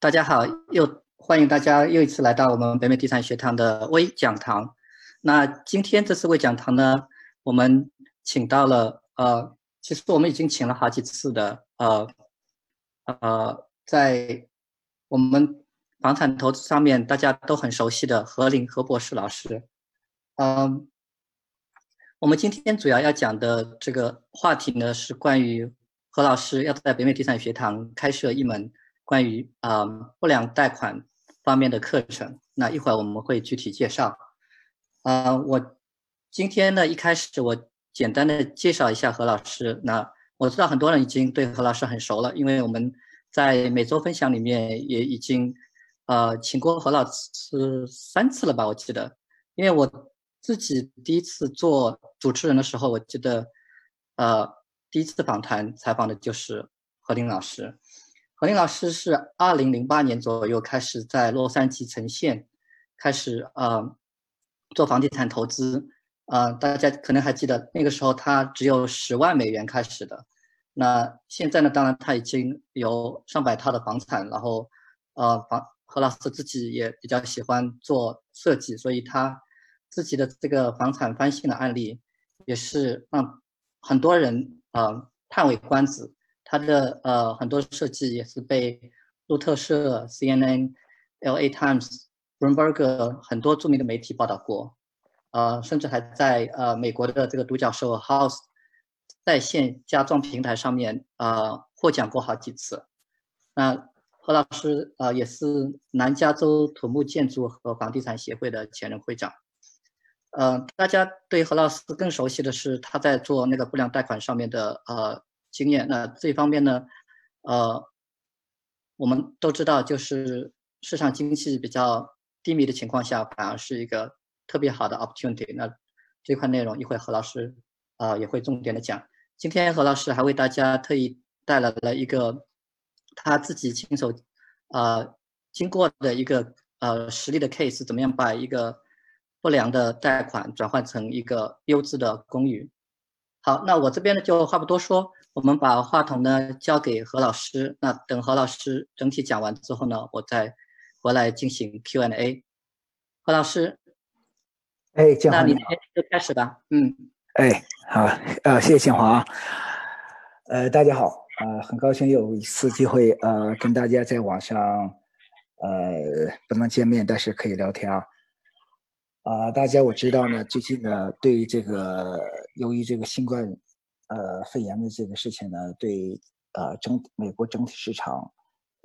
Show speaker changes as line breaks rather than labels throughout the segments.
大家好，又欢迎大家又一次来到我们北美地产学堂的微讲堂。那今天这次微讲堂呢，我们请到了呃，其实我们已经请了好几次的呃呃，在我们房产投资上面大家都很熟悉的何林何博士老师。嗯，我们今天主要要讲的这个话题呢，是关于何老师要在北美地产学堂开设一门。关于啊不良贷款方面的课程，那一会儿我们会具体介绍。啊，我今天呢一开始我简单的介绍一下何老师。那我知道很多人已经对何老师很熟了，因为我们在每周分享里面也已经呃请过何老师三次了吧？我记得，因为我自己第一次做主持人的时候，我记得呃第一次访谈采访的就是何林老师。何林老师是二零零八年左右开始在洛杉矶呈现，开始呃做房地产投资，呃大家可能还记得那个时候他只有十万美元开始的，那现在呢，当然他已经有上百套的房产，然后呃房何老师自己也比较喜欢做设计，所以他自己的这个房产翻新的案例也是让很多人呃叹为观止。他的呃很多设计也是被路透社、CNN、LA Times、Bloomberg 很多著名的媒体报道过，呃，甚至还在呃美国的这个独角兽 House 在线家装平台上面呃获奖过好几次。那何老师呃也是南加州土木建筑和房地产协会的前任会长。呃，大家对何老师更熟悉的是他在做那个不良贷款上面的呃。经验，那这方面呢，呃，我们都知道，就是市场经济比较低迷的情况下，反而是一个特别好的 opportunity。那这块内容一会何老师啊也会重点的讲。今天何老师还为大家特意带来了一个他自己亲手呃经过的一个呃实例的 case，怎么样把一个不良的贷款转换成一个优质的公寓。好，那我这边呢就话不多说。我们把话筒呢交给何老师，那等何老师整体讲完之后呢，我再回来进行 Q&A。何老师，
哎，建华，
那你就开始吧。嗯，
哎，好，呃，谢谢建华。呃，大家好，呃，很高兴有一次机会，呃，跟大家在网上，呃，不能见面，但是可以聊天啊。啊，大家我知道呢，最近呢，对于这个，由于这个新冠。呃，肺炎的这个事情呢，对呃整美国整体市场，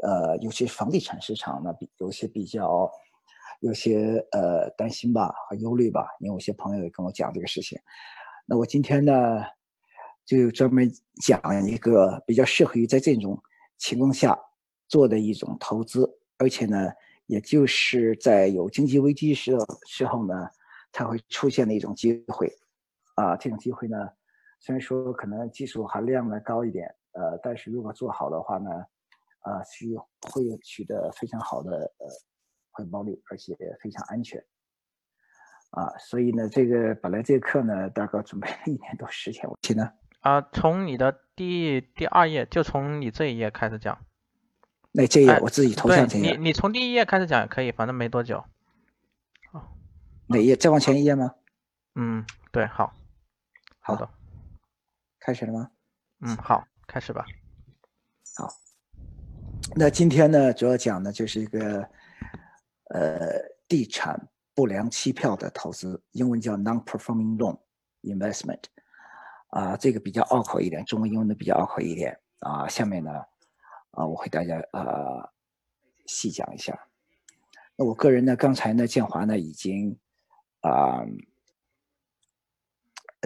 呃，尤其是房地产市场呢，比有些比较有些呃担心吧和忧虑吧。因为有些朋友也跟我讲这个事情，那我今天呢就专门讲一个比较适合于在这种情况下做的一种投资，而且呢，也就是在有经济危机时的时候呢才会出现的一种机会啊，这种机会呢。虽然说可能技术含量呢高一点，呃，但是如果做好的话呢，啊，需会取得非常好的呃回报率，而且非常安全，啊，所以呢，这个本来这个课呢，大概准备了一年多时间，我记得。
啊，从你的第第二页，就从你这一页开始讲，
那这一页我自己头像这
页，你你从第一页开始讲也可以，反正没多久，
好，哪页？再往前一页吗？
嗯，对，好，好的。
开始了吗？
嗯，好，开始吧。
好，那今天呢，主要讲的就是一个呃，地产不良期票的投资，英文叫 non-performing loan investment。啊，这个比较拗口一点，中文、英文的比较拗口一点啊。下面呢，啊，我会大家呃细讲一下。那我个人呢，刚才呢，建华呢已经啊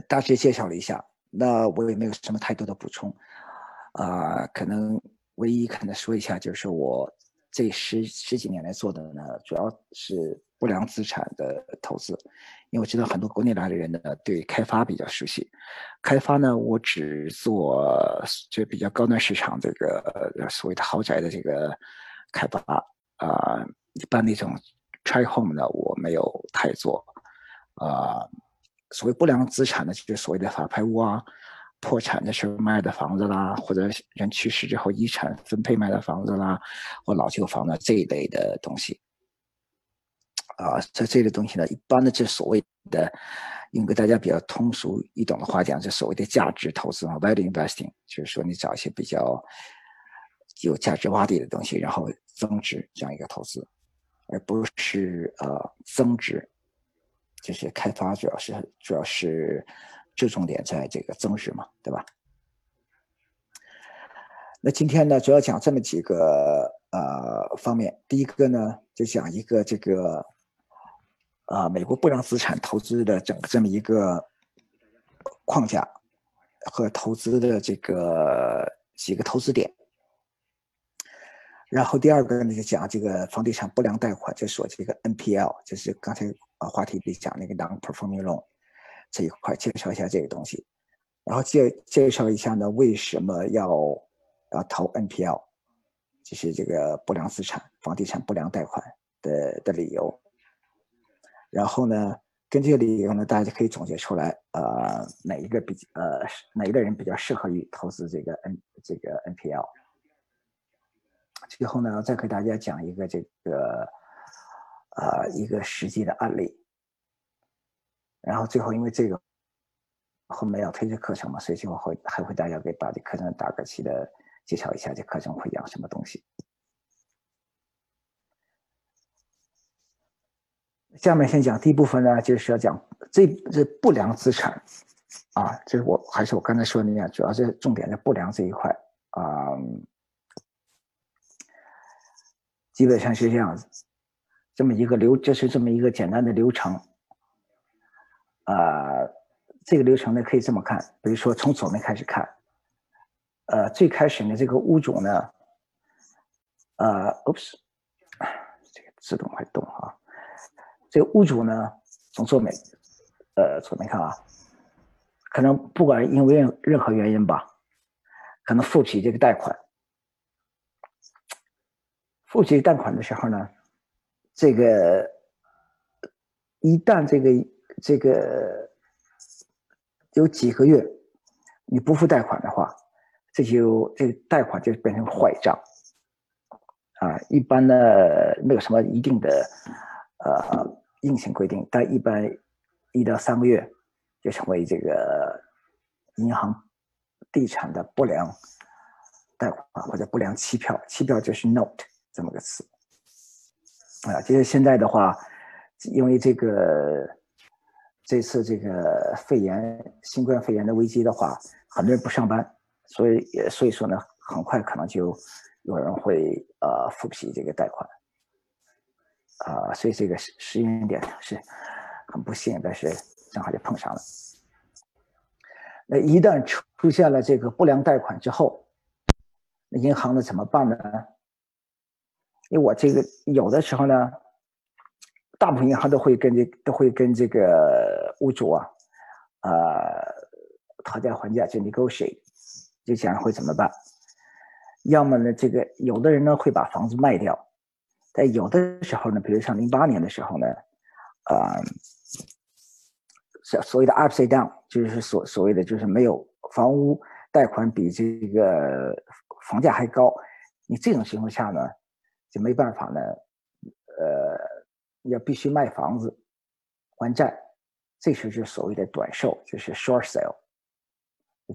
大致介绍了一下。那我也没有什么太多的补充，啊，可能唯一可能说一下，就是我这十十几年来做的呢，主要是不良资产的投资，因为我知道很多国内来的人呢，对开发比较熟悉。开发呢，我只做就比较高端市场这个所谓的豪宅的这个开发，啊，一般那种 try home 呢，我没有太做，啊。所谓不良资产呢，就是所谓的法拍屋啊，破产的时候卖的房子啦，或者人去世之后遗产分配卖的房子啦，或老旧房子这一类的东西。啊，这这类东西呢，一般的这所谓的，用个大家比较通俗易懂的话讲，这所谓的价值投资嘛，value investing，就是说你找一些比较有价值洼地的东西，然后增值这样一个投资，而不是呃增值，就是开发主要是主要是注重点在这个增值嘛，对吧？那今天呢，主要讲这么几个呃方面，第一个呢，就讲一个这个。啊，美国不良资产投资的整个这么一个框架和投资的这个几个投资点，然后第二个呢就讲这个房地产不良贷款，就说这个 NPL，就是刚才啊话题里讲那个 non-performing loan 这一块，介绍一下这个东西，然后介介绍一下呢为什么要要投 NPL，就是这个不良资产、房地产不良贷款的的理由。然后呢，根据理由呢，大家就可以总结出来，呃，哪一个比呃哪一个人比较适合于投资这个 N 这个 NPL。最后呢，再给大家讲一个这个呃一个实际的案例。然后最后，因为这个后面要推这课程嘛，所以就会还会大家给把这课程大概期的介绍一下，这课程会讲什么东西。下面先讲第一部分呢，就是要讲这这不良资产，啊，这是我还是我刚才说的那样，主要是重点在不良这一块啊，基本上是这样子，这么一个流，就是这么一个简单的流程，啊，这个流程呢可以这么看，比如说从左面开始看，呃，最开始呢这个屋主呢，呃，oops，这个自动会动啊。这个屋主呢，从左面，呃，左面看啊，可能不管因为任任何原因吧，可能付起这个贷款，付起贷款的时候呢，这个一旦这个这个有几个月你不付贷款的话，这就这个贷款就变成坏账，啊，一般呢没有什么一定的，呃。硬性规定，但一般一到三个月就成为这个银行地产的不良贷款或者不良期票，期票就是 note 这么个词啊。就是现在的话，因为这个这次这个肺炎、新冠肺炎的危机的话，很多人不上班，所以也所以说呢，很快可能就有人会呃付不起这个贷款。啊，所以这个时时间点是很不幸，但是正好就碰上了。那一旦出出现了这个不良贷款之后，那银行呢怎么办呢？因为我这个有的时候呢，大部分银行都会跟这都会跟这个屋主啊，呃，讨价还价，就 negotiate，就讲会怎么办？要么呢，这个有的人呢会把房子卖掉。但有的时候呢，比如像零八年的时候呢，呃，所所谓的 upside down，就是所所谓的就是没有房屋贷款比这个房价还高，你这种情况下呢，就没办法呢，呃，要必须卖房子还债，这时就是所谓的短售，就是 short sale，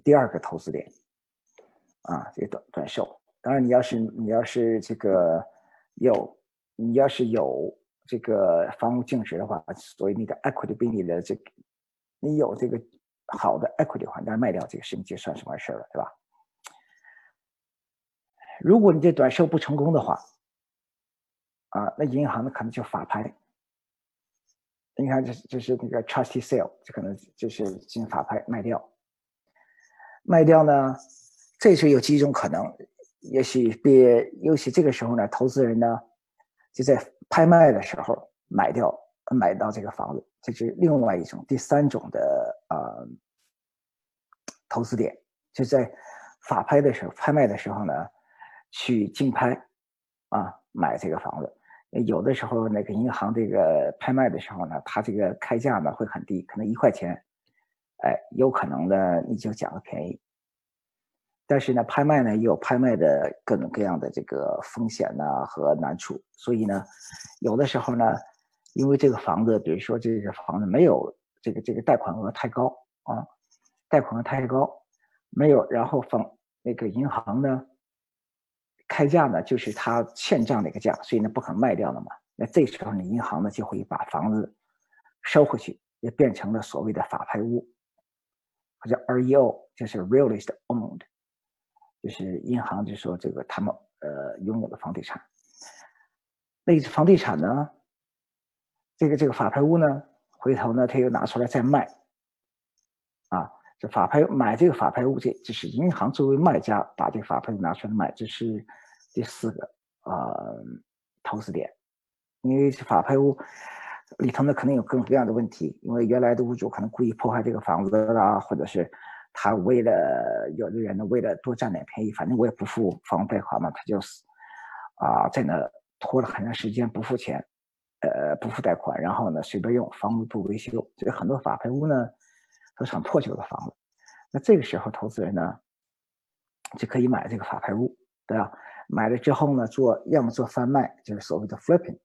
第二个投资点，啊，这个短短售。当然，你要是你要是这个有。你要是有这个房屋净值的话，所以你的 equity 比你的这个，你有这个好的 equity 的话，那卖掉这个事情就算是完事了，对吧？如果你这短售不成功的话，啊，那银行呢可能就法拍。你看，这就是那个 trustee sale，就可能就是进行法拍卖掉。卖掉呢，这时候有几种可能，也许别，尤其这个时候呢，投资人呢。就在拍卖的时候买掉买到这个房子，这是另外一种第三种的呃投资点，就在法拍的时候拍卖的时候呢，去竞拍啊买这个房子。有的时候那个银行这个拍卖的时候呢，它这个开价呢会很低，可能一块钱哎，有可能呢你就捡个便宜。但是呢，拍卖呢也有拍卖的各种各样的这个风险呐和难处，所以呢，有的时候呢，因为这个房子，比如说这个房子没有这个这个贷款额太高啊，贷款额太高，没有，然后房那个银行呢开价呢就是他欠账的一个价，所以呢不肯卖掉了嘛。那这时候呢，银行呢就会把房子收回去，也变成了所谓的法拍屋，或者 REO，就是 realist owned。就是银行就说这个他们呃拥有的房地产，那房地产呢，这个这个法拍屋呢，回头呢他又拿出来再卖，这法拍买这个法拍屋这这是银行作为卖家把这个法拍拿出来卖，这是第四个啊投资点，因为法拍屋里头呢可能有各种各样的问题，因为原来的屋主可能故意破坏这个房子啦，或者是。他为了有的人呢，为了多占点便宜，反正我也不付房屋贷款嘛，他就是啊，在那拖了很长时间不付钱，呃，不付贷款，然后呢随便用，房子不维修，所以很多法拍屋呢都是很破旧的房子。那这个时候投资人呢就可以买这个法拍屋，对吧？买了之后呢，做要么做贩卖，就是所谓的 flipping，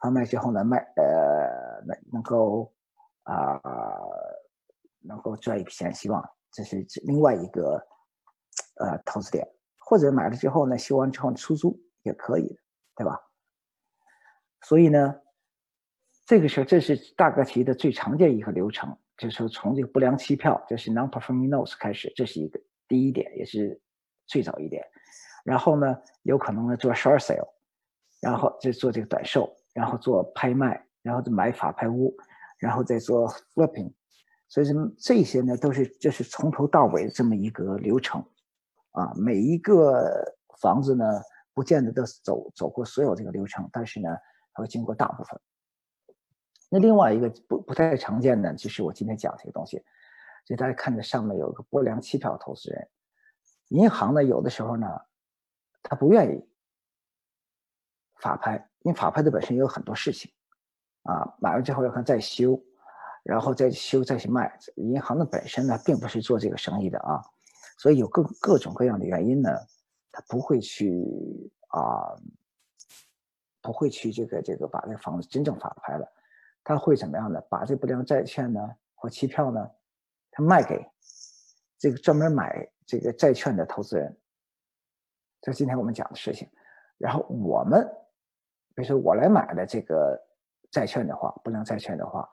贩卖之后呢卖，呃，能能够啊能够赚一笔钱，希望。这是另外一个呃投资点，或者买了之后呢，修完之后出租也可以，对吧？所以呢，这个时候这是大格局的最常见一个流程，就是从这个不良期票，就是 non-performing notes 开始，这是一个第一点，也是最早一点。然后呢，有可能呢做 short sale，然后就做这个短售，然后做拍卖，然后买法拍屋，然后再做 flipping。所以说这些呢，都是这是从头到尾这么一个流程，啊，每一个房子呢，不见得都走走过所有这个流程，但是呢，它会经过大部分。那另外一个不不太常见的，就是我今天讲这个东西，就大家看着上面有个不良期票投资人，银行呢有的时候呢，他不愿意法拍，因为法拍的本身也有很多事情，啊，买完之后要看再修。然后再修再去卖，银行的本身呢，并不是做这个生意的啊，所以有各各种各样的原因呢，他不会去啊，不会去这个这个把这个房子真正法拍了，他会怎么样呢？把这不良债券呢或期票呢，他卖给这个专门买这个债券的投资人，这今天我们讲的事情。然后我们，比如说我来买的这个债券的话，不良债券的话。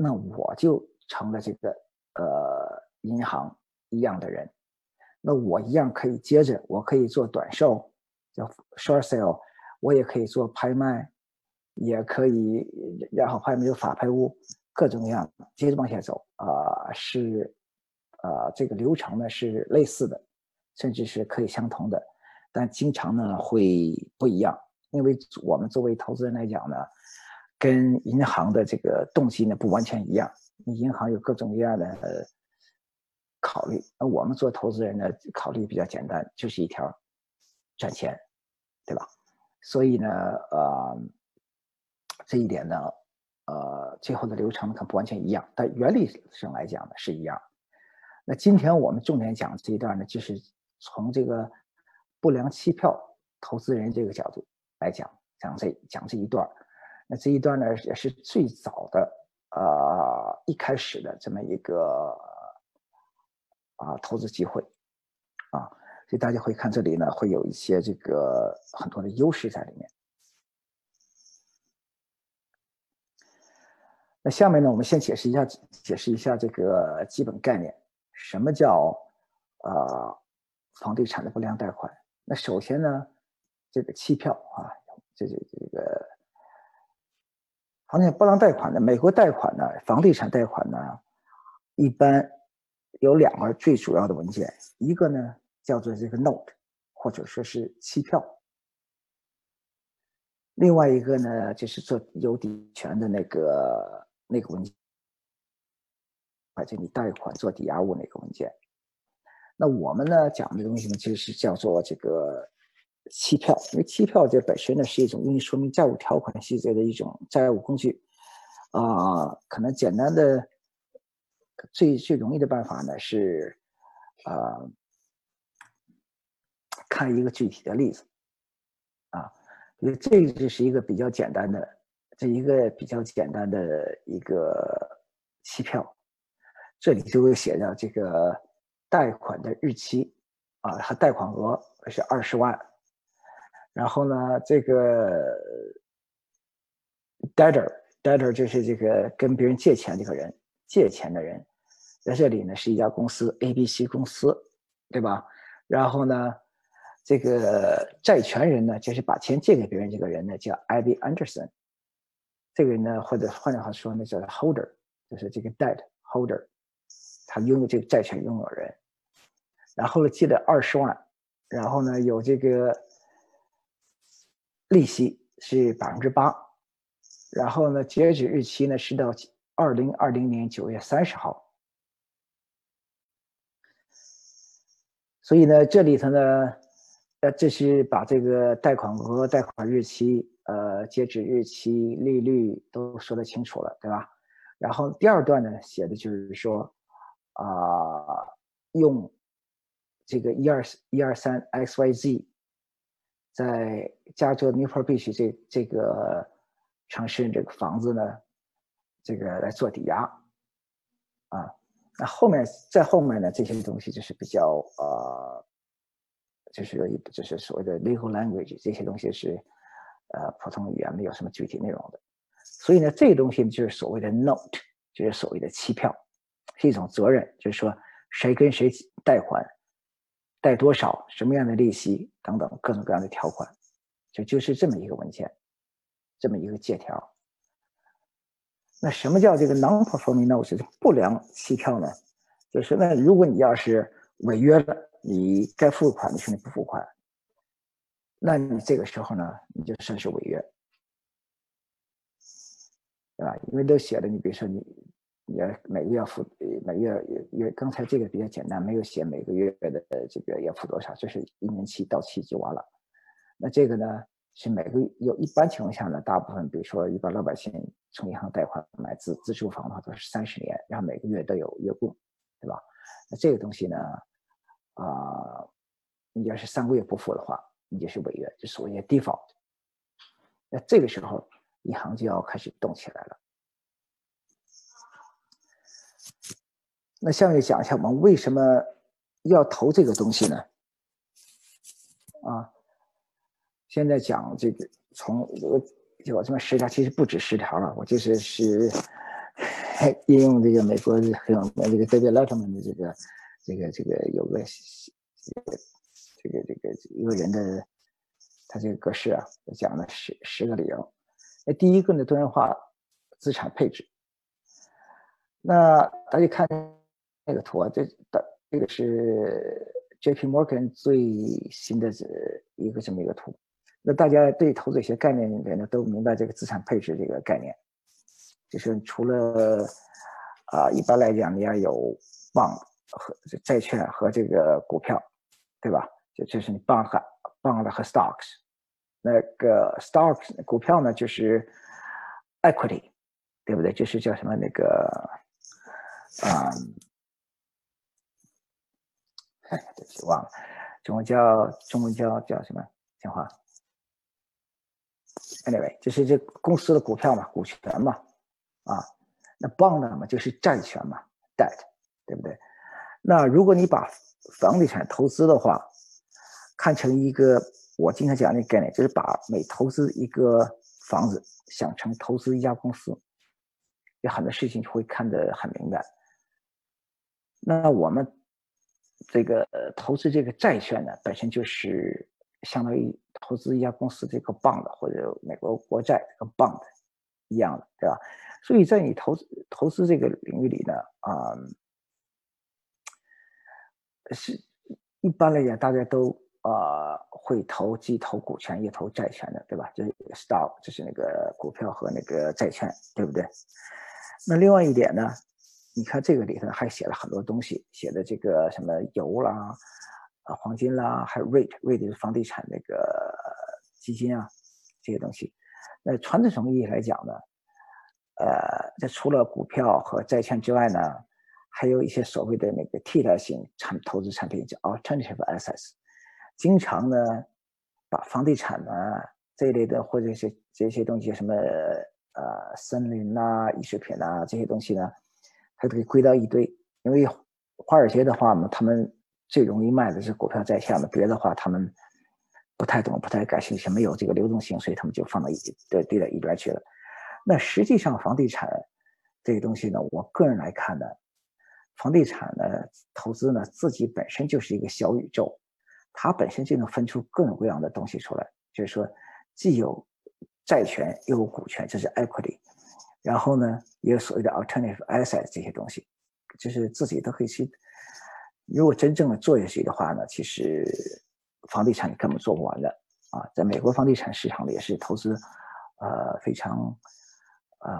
那我就成了这个呃银行一样的人，那我一样可以接着，我可以做短售，叫 short sale，我也可以做拍卖，也可以，然后还有没有法拍屋，各种各样，接着往下走啊，是啊，这个流程呢是类似的，甚至是可以相同的，但经常呢会不一样，因为我们作为投资人来讲呢。跟银行的这个动机呢不完全一样，银行有各种各样的考虑，那我们做投资人呢考虑比较简单，就是一条赚钱，对吧？所以呢，呃，这一点呢，呃，最后的流程可不完全一样，但原理上来讲呢是一样。那今天我们重点讲这一段呢，就是从这个不良期票投资人这个角度来讲，讲这讲这一段。那这一段呢，也是最早的，呃，一开始的这么一个啊投资机会，啊，所以大家会看这里呢，会有一些这个很多的优势在里面。那下面呢，我们先解释一下，解释一下这个基本概念，什么叫啊房地产的不良贷款？那首先呢，这个期票啊，这这这个。房地产不良贷款呢？美国贷款呢？房地产贷款呢？一般有两个最主要的文件，一个呢叫做这个 note，或者说是期票；另外一个呢就是做有抵权的那个那个文件，而且你贷款做抵押物那个文件。那我们呢讲的东西呢，就是叫做这个。期票，因为期票这本身呢是一种用于说明债务条款细则的一种债务工具，啊，可能简单的最最容易的办法呢是，呃，看一个具体的例子，啊，因为这个是一个比较简单的，这一个比较简单的一个期票，这里就会写到这个贷款的日期，啊，和贷款额是二十万，然后呢，这个 debtor debtor 就是这个跟别人借钱这个人。借钱的人，在这里呢是一家公司 A、B、C 公司，对吧？然后呢，这个债权人呢，就是把钱借给别人这个人呢，叫 Ivy Anderson。这个人呢，或者换句话说呢，叫 Holder，就是这个 Debt Holder，他拥有这个债权拥有人。然后呢，借了二十万，然后呢，有这个利息是百分之八，然后呢，截止日期呢是到。二零二零年九月三十号，所以呢，这里头呢，呃，这是把这个贷款额、贷款日期、呃，截止日期、利率都说得清楚了，对吧？然后第二段呢，写的就是说，啊，用这个一二一二三 X Y Z，在加州 Newport Beach 这这个城市这个房子呢。这个来做抵押，啊，那后面在后面呢，这些东西就是比较呃，就是一就是所谓的 legal language，这些东西是呃普通语言没有什么具体内容的，所以呢，这个东西就是所谓的 note，就是所谓的期票，是一种责任，就是说谁跟谁贷款，贷多少，什么样的利息等等各种各样的条款，就就是这么一个文件，这么一个借条。那什么叫这个 non-performing notes 不良期票呢？就是那如果你要是违约了，你该付款的时候你不付款，那你这个时候呢，你就算是违约，对吧？因为都写了，你比如说你，你要每个月付，每月月刚才这个比较简单，没有写每个月的这个要付多少，就是一年期到期就完了。那这个呢？是每个月有一般情况下呢，大部分比如说一般老百姓从银行贷款买自自住房的话，都是三十年，然后每个月都有月供，对吧？那这个东西呢，啊，你要是三个月不付的话，你就是违约，就所谓的 default。那这个时候银行就要开始动起来了。那下面讲一下我们为什么要投这个东西呢？啊？现在讲这个，从我有这么十条，其实不止十条了。我就是是应用这个美国很有名这个 David Letterman 的这个这个这个有个这个这个一个人的他这个格式啊，讲了十十个理由。那第一个呢，多元化资产配置。那大家看那个图啊，这的这个是 J.P. Morgan 最新的这一个这么一个图。那大家对投资一些概念里面呢，都明白这个资产配置这个概念，就是除了啊，一般来讲你要有 bond 和债券和这个股票，对吧？就就是你 bond 和 bond 和 stocks，那个 stocks 股票呢就是 equity，对不对？就是叫什么那个啊，哎，对不起，忘了，中文叫中文叫叫什么？讲话。Anyway，就是这公司的股票嘛，股权嘛，啊，那 bond 嘛就是债权嘛，debt，对不对？那如果你把房地产投资的话，看成一个我经常讲那概念，就是把每投资一个房子想成投资一家公司，有很多事情会看得很明白。那我们这个投资这个债券呢，本身就是相当于。投资一家公司这个 bond 或者美国国债这个 bond 一样的，对吧？所以在你投资投资这个领域里呢，啊，是一般来讲大家都啊会投既投股权也投债权的，对吧？就是 stock 就是那个股票和那个债券，对不对？那另外一点呢，你看这个里头还写了很多东西，写的这个什么油啦。啊，黄金啦，还有 REIT，REIT 是房地产那个基金啊，这些东西。那传统意义来讲呢，呃，这除了股票和债券之外呢，还有一些所谓的那个替代性产投资产品叫 alternative assets，经常呢把房地产呢这一类的或者是这些东西什么呃森林呐、艺术品呐这些东西呢，它都给归到一堆。因为华尔街的话呢，他们最容易卖的是股票在下的，别的话他们不太懂、不太感兴趣，没有这个流动性，所以他们就放到一对堆到一边去了。那实际上房地产这个东西呢，我个人来看呢。房地产呢，投资呢，自己本身就是一个小宇宙，它本身就能分出各种各样的东西出来。就是说，既有债权，又有股权，这是 equity。然后呢，也有所谓的 alternative asset 这些东西，就是自己都可以去。如果真正的做下去的话呢，其实房地产根本做不完的啊。在美国房地产市场里也是投资，呃，非常，嗯，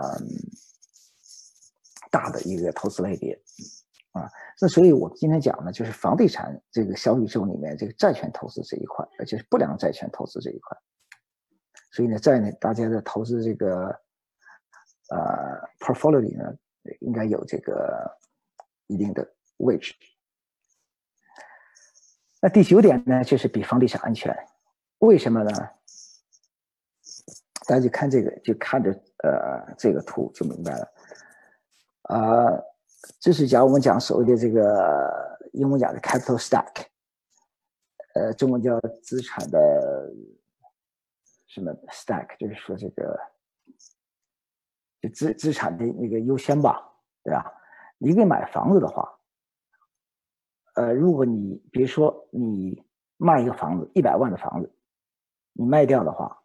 大的一个投资类别。啊，那所以我今天讲呢，就是房地产这个小宇宙里面这个债权投资这一块，而且是不良债权投资这一块。所以呢，在呢大家的投资这个呃 portfolio 里呢，应该有这个一定的位置。那第九点呢，就是比房地产安全，为什么呢？大家就看这个，就看着呃这个图就明白了，啊。这是讲我们讲所谓的这个英文讲的 capital stack，呃，中文叫资产的什么 stack，就是说这个就资资产的那个优先吧，对吧？你给买房子的话，呃，如果你比如说你卖一个房子一百万的房子，你卖掉的话，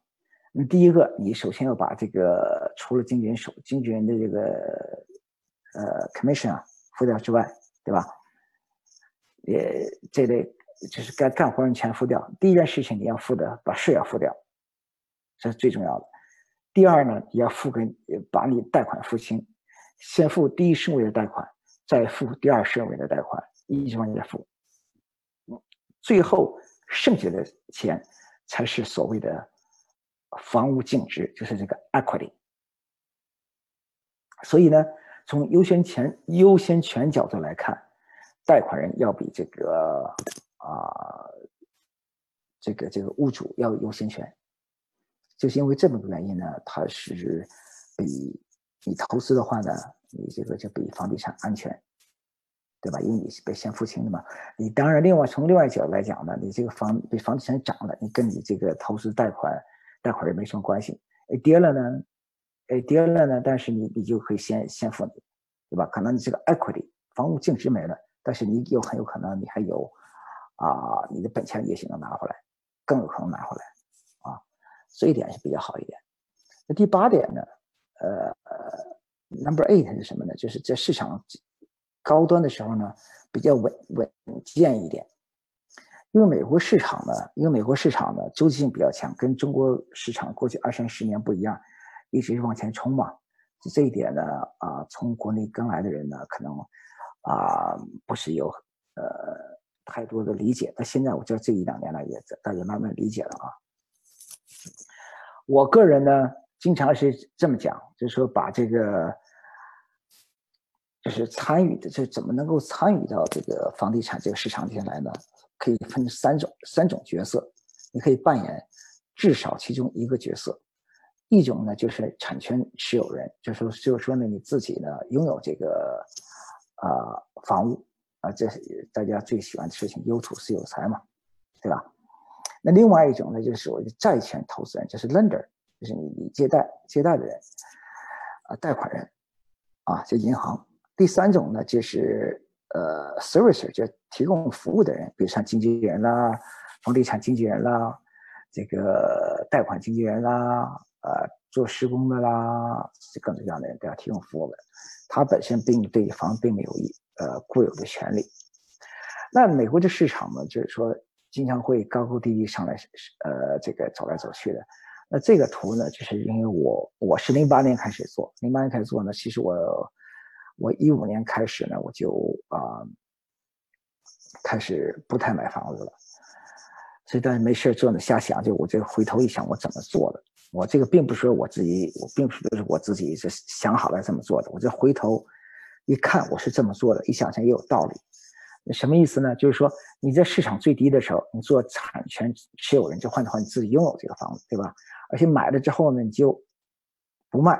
你第一个你首先要把这个除了经纪人手经纪人的这个。呃，commission 啊，付掉之外，对吧？也这类就是该干活用钱付掉。第一件事情你要付的，把税要付掉，这是最重要的。第二呢，你要付给把你贷款付清，先付第一顺位的贷款，再付第二顺位的贷款，一直往下付。最后剩下的钱才是所谓的房屋净值，就是这个 equity。所以呢。从优先权优先权角度来看，贷款人要比这个啊，这个这个屋主要优先权，就是因为这么个原因呢，它是比你投资的话呢，你这个就比房地产安全，对吧？因为你是被先付清的嘛。你当然另外从另外角度来讲呢，你这个房比房地产涨了，你跟你这个投资贷款贷款人没什么关系。哎，跌了呢？哎，跌了呢，但是你你就可以先先付，对吧？可能你这个 equity 房屋净值没了，但是你有很有可能你还有啊，你的本钱也许能拿回来，更有可能拿回来啊，这一点是比较好一点。那第八点呢？呃，number eight 是什么呢？就是在市场高端的时候呢，比较稳稳健一点，因为美国市场呢，因为美国市场呢周期性比较强，跟中国市场过去二三十年不一样。一直往前冲嘛，这一点呢，啊，从国内刚来的人呢，可能啊不是有呃太多的理解。但现在我觉得这一两年来也大家慢慢理解了啊。我个人呢，经常是这么讲，就是说把这个就是参与的，这怎么能够参与到这个房地产这个市场里来呢？可以分三种三种角色，你可以扮演至少其中一个角色。一种呢，就是产权持有人，就是，就是说呢，你自己呢拥有这个啊房屋啊，这是大家最喜欢的事情，有土是有财嘛，对吧？那另外一种呢，就是所谓的债权投资人，就是 lender，就是你你借贷借贷的人啊，贷款人啊，就银行。第三种呢，就是呃 servicer，就提供服务的人，比如像经纪人啦、房地产经纪人啦、这个贷款经纪人啦。呃，做施工的啦，这各种各样的人都要提供服务的，他本身并对房并没有一呃固有的权利。那美国的市场呢，就是说经常会高高低低上来，呃，这个走来走去的。那这个图呢，就是因为我我是零八年开始做，零八年开始做呢，其实我我一五年开始呢，我就啊开始不太买房子了。所以大家没事做呢，瞎想，就我这回头一想，我怎么做的？我这个并不是说我自己，我并不是我自己是想好了这么做的。我这回头一看我是这么做的，一想想也有道理。什么意思呢？就是说你在市场最低的时候，你做产权持有人，就换的话，你自己拥有这个房子，对吧？而且买了之后呢，你就不卖，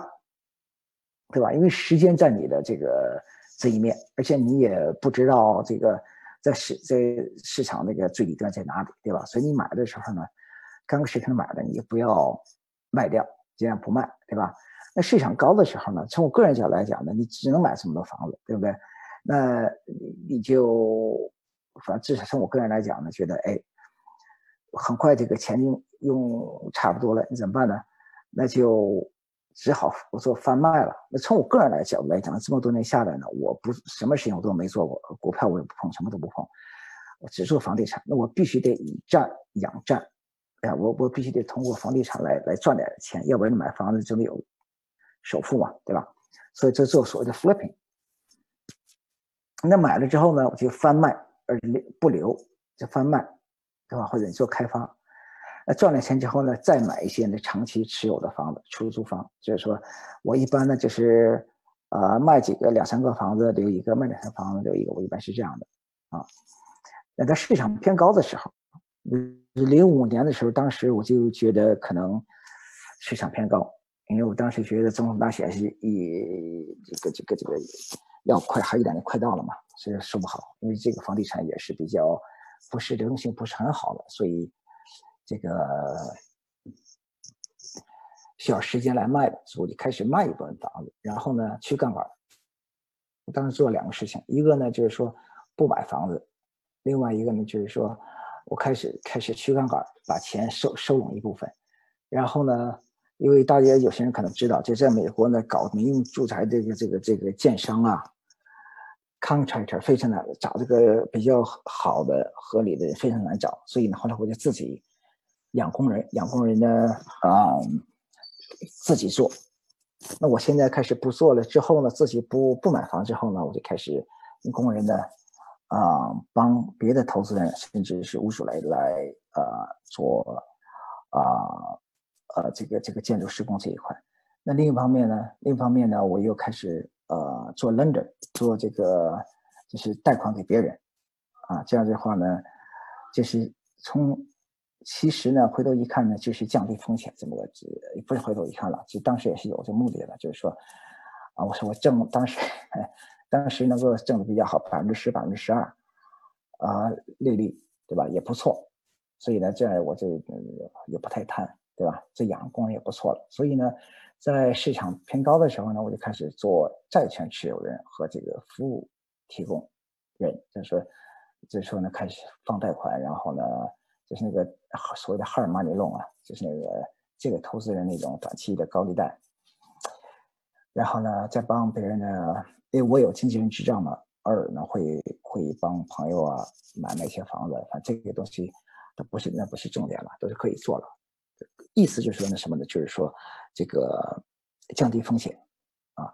对吧？因为时间在你的这个这一面，而且你也不知道这个在市在市场那个最底端在哪里，对吧？所以你买的时候呢，刚市场买的，你就不要卖掉，尽量不卖，对吧？那市场高的时候呢，从我个人角度来讲呢，你只能买这么多房子，对不对？那你就，反正至少从我个人来讲呢，觉得哎，很快这个钱用用差不多了，你怎么办呢？那就只好我做贩卖了。那从我个人来角度来讲，这么多年下来呢，我不什么事情我都没做过，股票我也不碰，什么都不碰，我只做房地产。那我必须得以战养战，哎，我我必须得通过房地产来来赚点钱，要不然买房子就没有。首付嘛，对吧？所以这做所谓的 flipping。那买了之后呢，我就翻卖，而不留，就翻卖，对吧？或者你做开发，那赚了钱之后呢，再买一些那长期持有的房子，出租房。就是说我一般呢，就是呃卖几个两三个房子留一个，卖两三个房子留一个，我一般是这样的啊。那在市场偏高的时候，零五年的时候，当时我就觉得可能市场偏高。因为我当时觉得总统大选是一这个这个这个要快，还有一点点快到了嘛，所以说不好。因为这个房地产也是比较不是流动性不是很好的，所以这个需要时间来卖的，所以我就开始卖一部分房子，然后呢去杠杆。我当时做了两个事情，一个呢就是说不买房子，另外一个呢就是说我开始开始去杠杆，把钱收收拢一部分，然后呢。因为大家有些人可能知道，就在美国呢，搞民用住宅这个这个这个建商啊，contractor 非常难找，这个比较好的合理的人非常难找，所以呢，后来我就自己养工人，养工人呢啊自己做。那我现在开始不做了之后呢，自己不不买房之后呢，我就开始用工人呢啊帮别的投资人，甚至是屋主来来啊做啊。呃，这个这个建筑施工这一块，那另一方面呢，另一方面呢，我又开始呃做 lender，做这个就是贷款给别人，啊，这样的话呢，就是从其实呢，回头一看呢，就是降低风险这么个，不是回头一看了，其实当时也是有这目的的，就是说，啊，我说我挣当时，当时能够挣的比较好，百分之十、百分之十二，啊，利率对吧，也不错，所以呢，这样我就也不太贪。对吧？这养工人也不错了。所以呢，在市场偏高的时候呢，我就开始做债权持有人和这个服务提供人，就是说，就是说呢，开始放贷款，然后呢，就是那个所谓的 hard money loan 啊，就是那个借给投资人那种短期的高利贷。然后呢，再帮别人呢，因为我有经纪人执照嘛，偶尔呢会会帮朋友啊买那些房子，反正这些东西都不是那不是重点了，都是可以做了。意思就是说那什么呢？就是说，这个降低风险啊。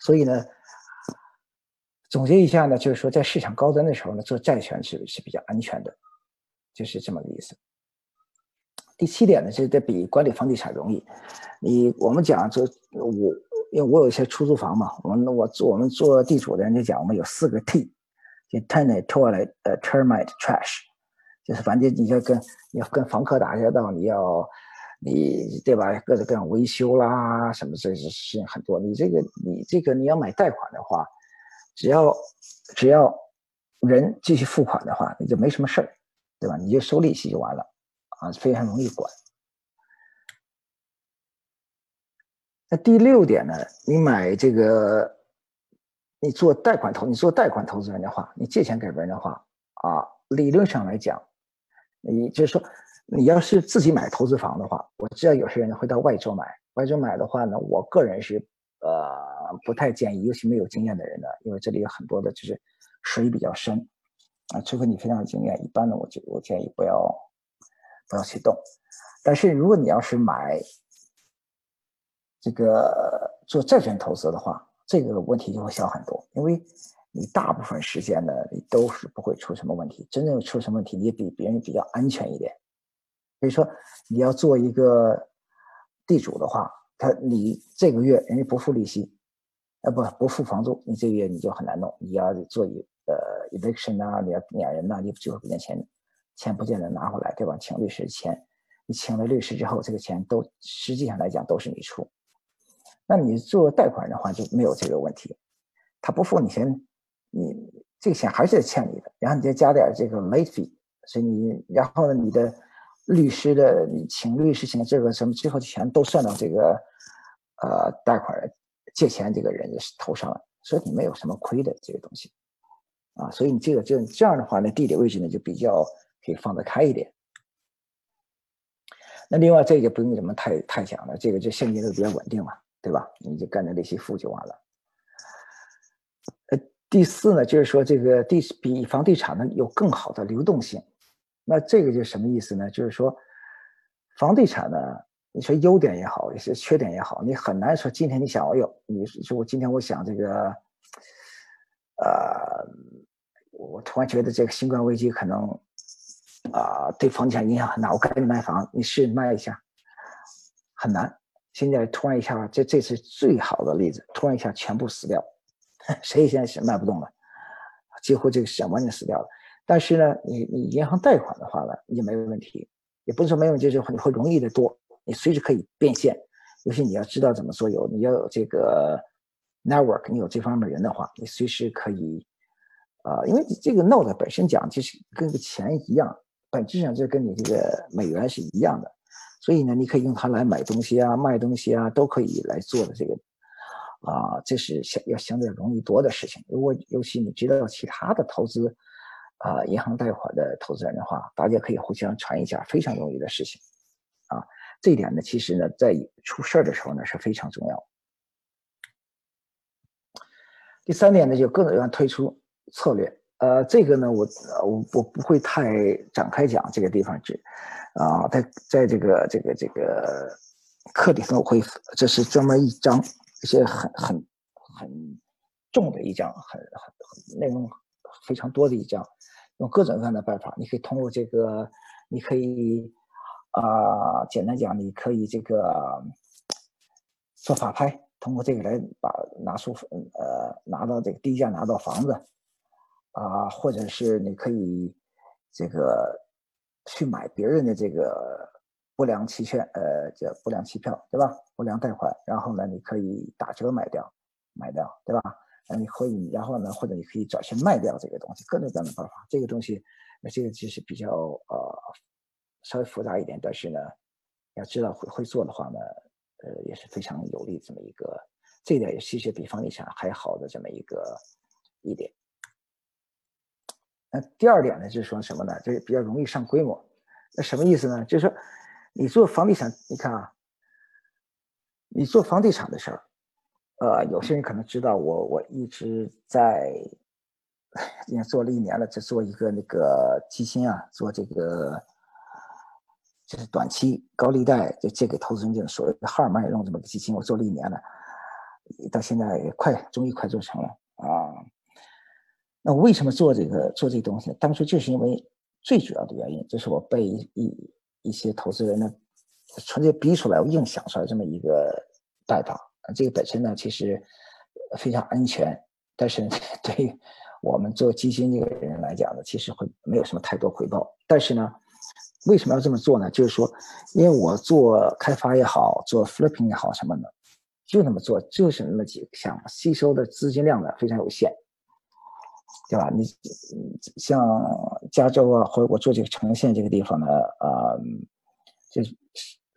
所以呢，总结一下呢，就是说在市场高端的时候呢，做债权是是比较安全的，就是这么个意思。第七点呢，就是在比管理房地产容易。你我们讲这我，因为我有一些出租房嘛，我们我做我们做地主的人就讲，我们有四个 T，就 tenant、toilet、呃 termite、trash，就是反正你要跟你要跟房客打交道，你要。你对吧？各种各样维修啦，什么这些事情很多。你这个，你这个，你要买贷款的话，只要只要人继续付款的话，你就没什么事儿，对吧？你就收利息就完了，啊，非常容易管。那第六点呢？你买这个，你做贷款投，你做贷款投资人的话，你借钱给别人的话，啊，理论上来讲，你就是说。你要是自己买投资房的话，我知道有些人会到外州买。外州买的话呢，我个人是呃不太建议，尤其没有经验的人呢，因为这里有很多的就是水比较深啊。除非你非常有经验，一般呢，我就我建议不要不要去动。但是如果你要是买这个做债券投资的话，这个问题就会小很多，因为你大部分时间呢，你都是不会出什么问题。真正出什么问题，你也比别人比较安全一点。比如说，你要做一个地主的话，他你这个月人家不付利息，呃不不付房租，你这个月你就很难弄。你要做一呃 eviction 啊，你要撵人呐，你最后点钱钱不见得拿回来，对吧？请律师钱，你请了律师之后，这个钱都实际上来讲都是你出。那你做贷款的话就没有这个问题，他不付你钱，你这个钱还是欠你的，然后你再加点这个 late fee，所以你然后呢，你的律师的你请律师请这个什么最后的钱都算到这个呃贷款借钱这个人的头上了，所以你没有什么亏的这个东西啊，所以你这个这这样的话呢，地理位置呢就比较可以放得开一点。那另外这个不用怎么太太讲了，这个就现金流比较稳定嘛。对吧？你就干着利息付就完了。呃，第四呢，就是说这个地比房地产呢有更好的流动性。那这个就什么意思呢？就是说房地产呢，你说优点也好，也是缺点也好，你很难说今天你想要，你说我今天我想这个，呃，我突然觉得这个新冠危机可能啊对房地产影响很大，我赶紧卖房，你试着卖一下，很难。现在突然一下，这这是最好的例子，突然一下全部死掉，谁也现在是卖不动了，几乎这个市场完全死掉了。但是呢，你你银行贷款的话呢，你就没有问题，也不是说没有问题，就是你会容易的多，你随时可以变现。尤其你要知道怎么做，有你要有这个 network，你有这方面人的话，你随时可以，啊，因为这个 note 本身讲就是跟个钱一样，本质上就跟你这个美元是一样的。所以呢，你可以用它来买东西啊、卖东西啊，都可以来做的这个，啊，这是相要相对容易多的事情。如果尤其你知道其他的投资，啊，银行贷款的投资人的话，大家可以互相传一下，非常容易的事情，啊，这一点呢，其实呢，在出事儿的时候呢是非常重要。第三点呢，就各种各样推出策略。呃，这个呢，我我我不会太展开讲这个地方，只啊，在在这个这个这个课里头会，这是专门一章，一些很很很重的一章，很很内容非常多的一章，用各种各样的办法，你可以通过这个，你可以啊，简单讲，你可以这个做法拍，通过这个来把拿出呃拿到这个低价拿到房子。啊，或者是你可以这个去买别人的这个不良期券，呃，叫不良期票，对吧？不良贷款，然后呢，你可以打折买掉，买掉，对吧？那你可以，然后呢，或者你可以找去卖掉这个东西，各种各样的办法。这个东西，那这个其实比较呃稍微复杂一点，但是呢，要知道会会做的话呢，呃，也是非常有利这么一个，这点也其实比房地产还好的这么一个一点。那第二点呢，就是说什么呢？就是比较容易上规模。那什么意思呢？就是说，你做房地产，你看啊，你做房地产的事儿，呃，有些人可能知道我，我一直在，已经做了一年了，在做一个那个基金啊，做这个就是短期高利贷，就借给投资人这种所谓的哈尔曼弄这么个基金，我做了一年了，到现在快，终于快做成了啊。那我为什么做这个做这东西？当初就是因为最主要的原因，就是我被一一些投资人呢，纯粹逼出来，我硬想出来这么一个办法。这个本身呢，其实非常安全，但是 对我们做基金这个人来讲呢，其实会没有什么太多回报。但是呢，为什么要这么做呢？就是说，因为我做开发也好，做 flipping 也好什么的，就那么做，就是那么几个项目，吸收的资金量呢非常有限。对吧？你像加州啊，或者我做这个城县这个地方呢，啊，就是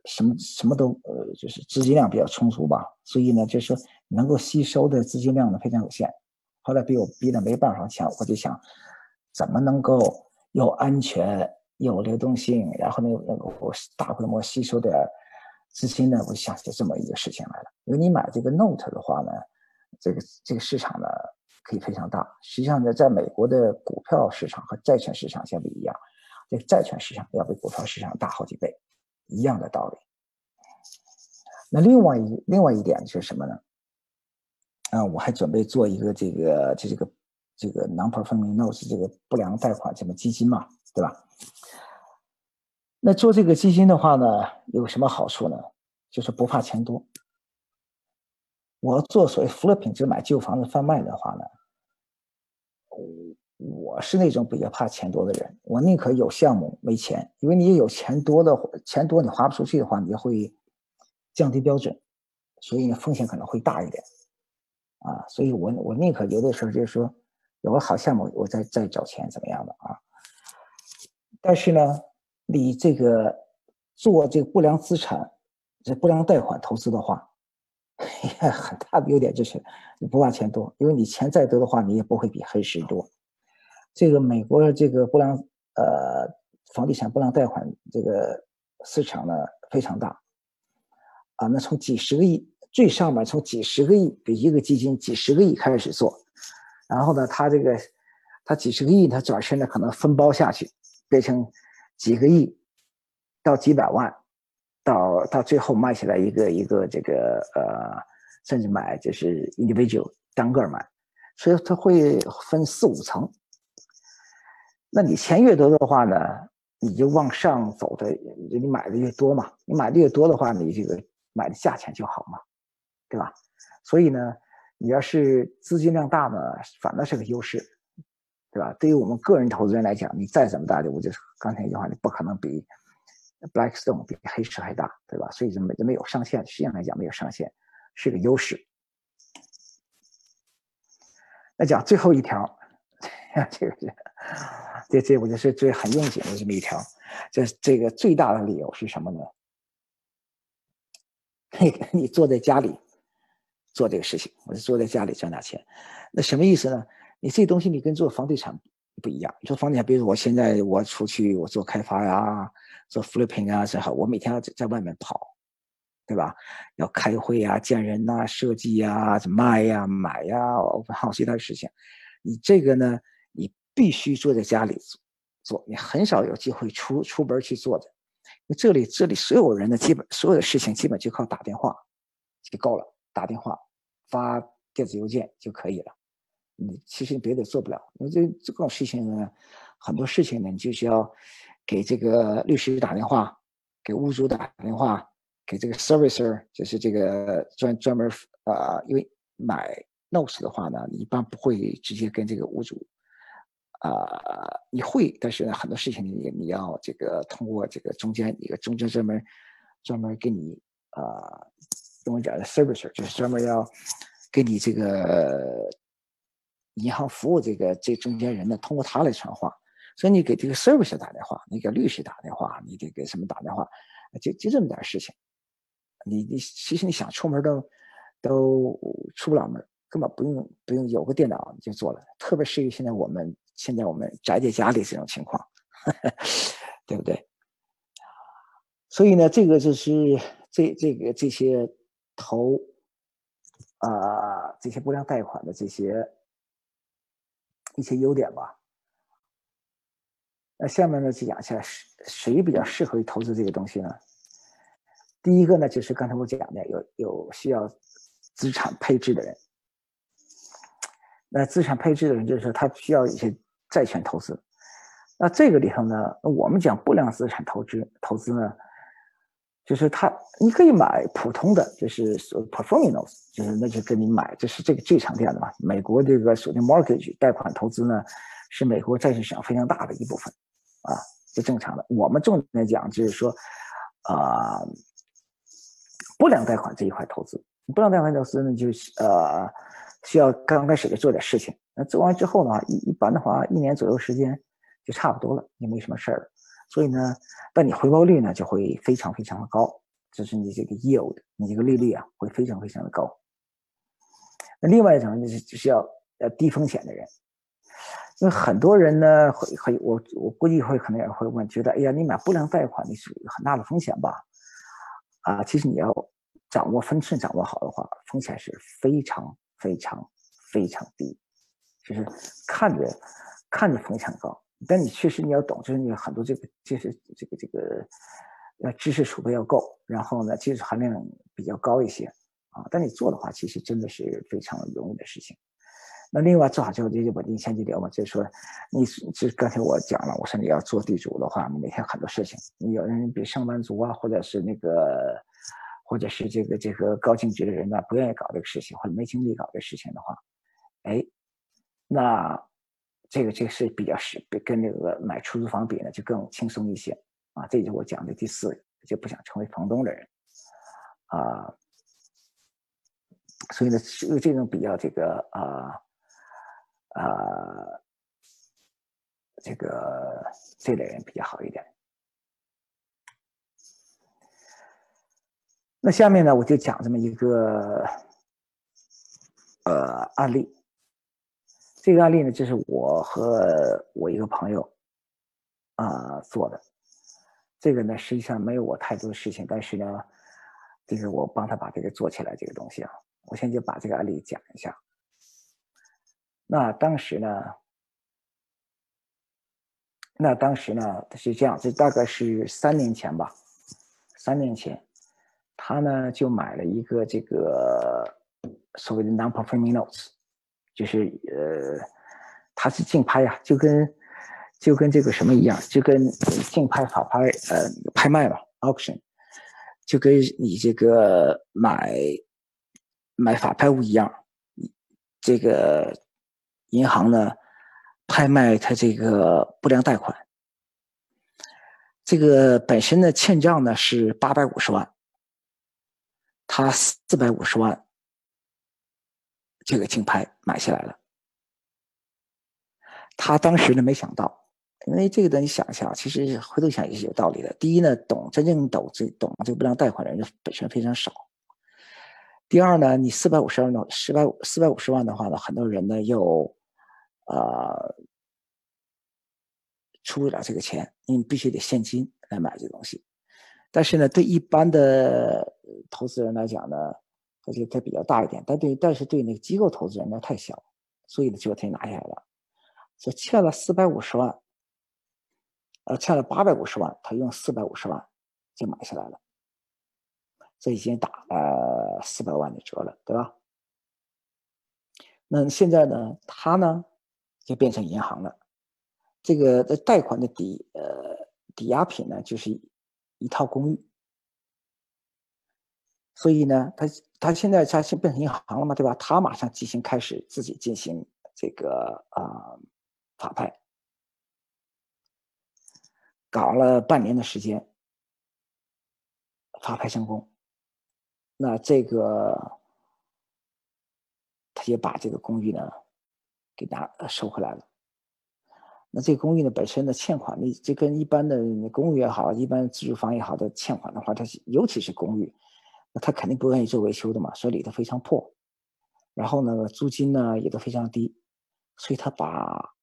什么什么都呃，就是资金量比较充足吧。所以呢，就是说能够吸收的资金量呢非常有限。后来被我逼得没办法，想我就想怎么能够又安全又流动性，然后呢能够大规模吸收点资金呢？我想起这么一个事情来了。因为你买这个 note 的话呢，这个这个市场呢。可以非常大。实际上呢，在美国的股票市场和债券市场相比一样，这个债券市场要比股票市场大好几倍，一样的道理。那另外一另外一点是什么呢？啊，我还准备做一个这个就这个这个 non-performing notes 这个不良贷款这么基金嘛，对吧？那做这个基金的话呢，有什么好处呢？就是不怕钱多。我做所谓 flipping，就买旧房子贩卖的话呢，我是那种比较怕钱多的人，我宁可有项目没钱，因为你有钱多的钱多你花不出去的话，你就会降低标准，所以呢风险可能会大一点，啊，所以我我宁可有的时候就是说有个好项目，我再再找钱怎么样的啊？但是呢，你这个做这个不良资产、这不良贷款投资的话，很大的 优点就是你不怕钱多，因为你钱再多的话，你也不会比黑市多。这个美国这个不良呃房地产不良贷款这个市场呢非常大，啊，那从几十个亿最上面从几十个亿给一个基金几十个亿开始做，然后呢，他这个他几十个亿他转身呢可能分包下去，变成几个亿到几百万，到到最后卖起来一个一个这个呃，甚至买就是 individual 单个买，所以他会分四五层。那你钱越多的话呢，你就往上走的，你买的越多嘛。你买的越多的话，你这个买的价钱就好嘛，对吧？所以呢，你要是资金量大呢，反倒是个优势，对吧？对于我们个人投资人来讲，你再怎么大的，我就刚才一句话，你不可能比 Blackstone 比黑石还大，对吧？所以就没就没有上限，实际上来讲没有上限，是个优势。那讲最后一条，这个。这这我就是最很应景的这么一条，这这个最大的理由是什么呢？你坐在家里做这个事情，我就坐在家里赚大钱，那什么意思呢？你这东西你跟做房地产不一样，做房地产，比如我现在我出去我做开发呀，做 flipping 啊，这好，我每天要在外面跑，对吧？要开会呀、见人呐、设计呀、卖呀、买呀，好其他的事情。你这个呢？你必须坐在家里做，你很少有机会出出门去做的。因为这里这里所有人的基本所有的事情基本就靠打电话就够了，打电话发电子邮件就可以了。你其实别的做不了，因为这这种事情呢，很多事情呢，你就需要给这个律师打电话，给屋主打电话，给这个 servicer，就是这个专专门啊，因为买 notes 的话呢，你一般不会直接跟这个屋主。啊，你会，但是呢，很多事情你你要这个通过这个中间一个中间专门专门给你啊，跟我讲的 servicer 就是专门要给你这个银行服务这个这中间人呢，通过他来传话。所以你给这个 service 打电话，你给律师打电话，你得给什么打电话，就就这么点事情。你你其实你想出门都都出不了门，根本不用不用有个电脑就做了。特别适于现在我们。现在我们宅在家里这种情况，对不对？所以呢，这个就是这这个这些投啊这些不良贷款的这些一些优点吧。那下面呢，就讲一下谁比较适合于投资这个东西呢？第一个呢，就是刚才我讲的，有有需要资产配置的人。那资产配置的人，就是他需要一些债券投资。那这个里头呢，我们讲不良资产投资，投资呢，就是他你可以买普通的，就是 performing notes，就是那就跟你买，这是这个最常见的嘛。美国这个所谓 mortgage 贷款投资呢，是美国债市市场非常大的一部分，啊，是正常的。我们重点来讲就是说，啊，不良贷款这一块投资，不良贷款投资呢，就是呃。需要刚开始的做点事情，那做完之后呢，一一般的话，一年左右时间就差不多了，也没什么事儿了。所以呢，但你回报率呢就会非常非常的高，就是你这个 yield，你这个利率啊会非常非常的高。那另外一种就是就是要呃低风险的人，因为很多人呢会会我我估计会可能也会问，觉得哎呀，你买不良贷款你是很大的风险吧？啊，其实你要掌握分寸掌握好的话，风险是非常。非常非常低，就是看着看着风险高，但你确实你要懂，就是你很多这个就是这个这个呃知识储备要够，然后呢技术含量比较高一些啊。但你做的话，其实真的是非常容易的事情。那另外做好之后，就就稳定现金流嘛，就是说你就刚才我讲了，我说你要做地主的话，你每天很多事情，你有人比如上班族啊，或者是那个。或者是这个这个高净值的人呢，不愿意搞这个事情，或者没精力搞这事情的话，哎，那这个这个是比较是跟那个买出租房比呢，就更轻松一些啊。这就是我讲的第四，就不想成为房东的人啊。所以呢，是这种比较这个啊啊这个这类人比较好一点。那下面呢，我就讲这么一个呃案例。这个案例呢，就是我和我一个朋友啊做的。这个呢，实际上没有我太多的事情，但是呢，这个我帮他把这个做起来这个东西啊，我现在就把这个案例讲一下。那当时呢，那当时呢是这样，这大概是三年前吧，三年前。他呢就买了一个这个所谓的 non-performing notes，就是呃，它是竞拍呀，就跟就跟这个什么一样，就跟竞拍法拍呃拍卖嘛，auction，就跟你这个买买法拍物一样，这个银行呢拍卖它这个不良贷款，这个本身的欠账呢是八百五十万。他四百五十万，这个竞拍买下来了。他当时呢没想到，因为这个呢，你想一下，其实回头想也是有道理的。第一呢，懂真正懂这懂这个不良贷款的人本身非常少。第二呢，你四百五十万呢，四百四百五十万的话呢，很多人呢又呃出不了这个钱，你必须得现金来买这东西。但是呢，对一般的投资人来讲呢，它就它比较大一点；但对但是对那个机构投资人呢太小，所以呢就他拿下来了。所以欠了四百五十万，呃，欠了八百五十万，他用四百五十万就买下来了。这已经打了四百万的折了，对吧？那现在呢，他呢就变成银行了。这个的贷款的抵呃抵押品呢，就是。一套公寓，所以呢，他他现在他是变成银行了嘛，对吧？他马上进行开始自己进行这个啊法拍，搞了半年的时间，法拍成功，那这个他就把这个公寓呢给拿收回来了。那这个公寓呢本身的欠款，你这跟一般的公寓也好，一般自住房也好的欠款的话，它尤其是公寓，那他肯定不愿意做维修的嘛，所以里头非常破，然后呢租金呢也都非常低，所以他把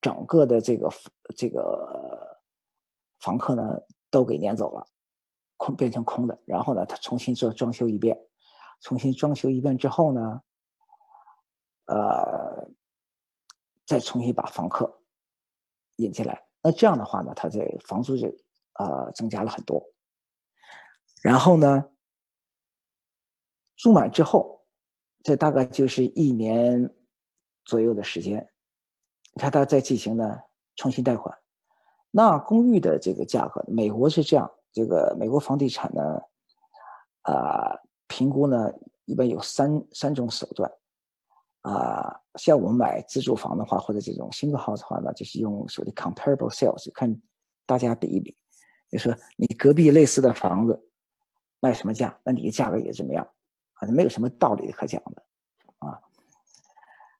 整个的这个这个房客呢都给撵走了，空变成空的，然后呢他重新做装修一遍，重新装修一遍之后呢，呃，再重新把房客。引进来，那这样的话呢，他这房租就啊增加了很多。然后呢，住满之后，这大概就是一年左右的时间，他他再进行呢重新贷款。那公寓的这个价格，美国是这样，这个美国房地产呢，啊评估呢一般有三三种手段。啊，像我们买自住房的话，或者这种 single house 的话呢，就是用所谓的 comparable sales，看大家比一比，就说你隔壁类似的房子卖什么价，那你的价格也怎么样，好像没有什么道理可讲的啊。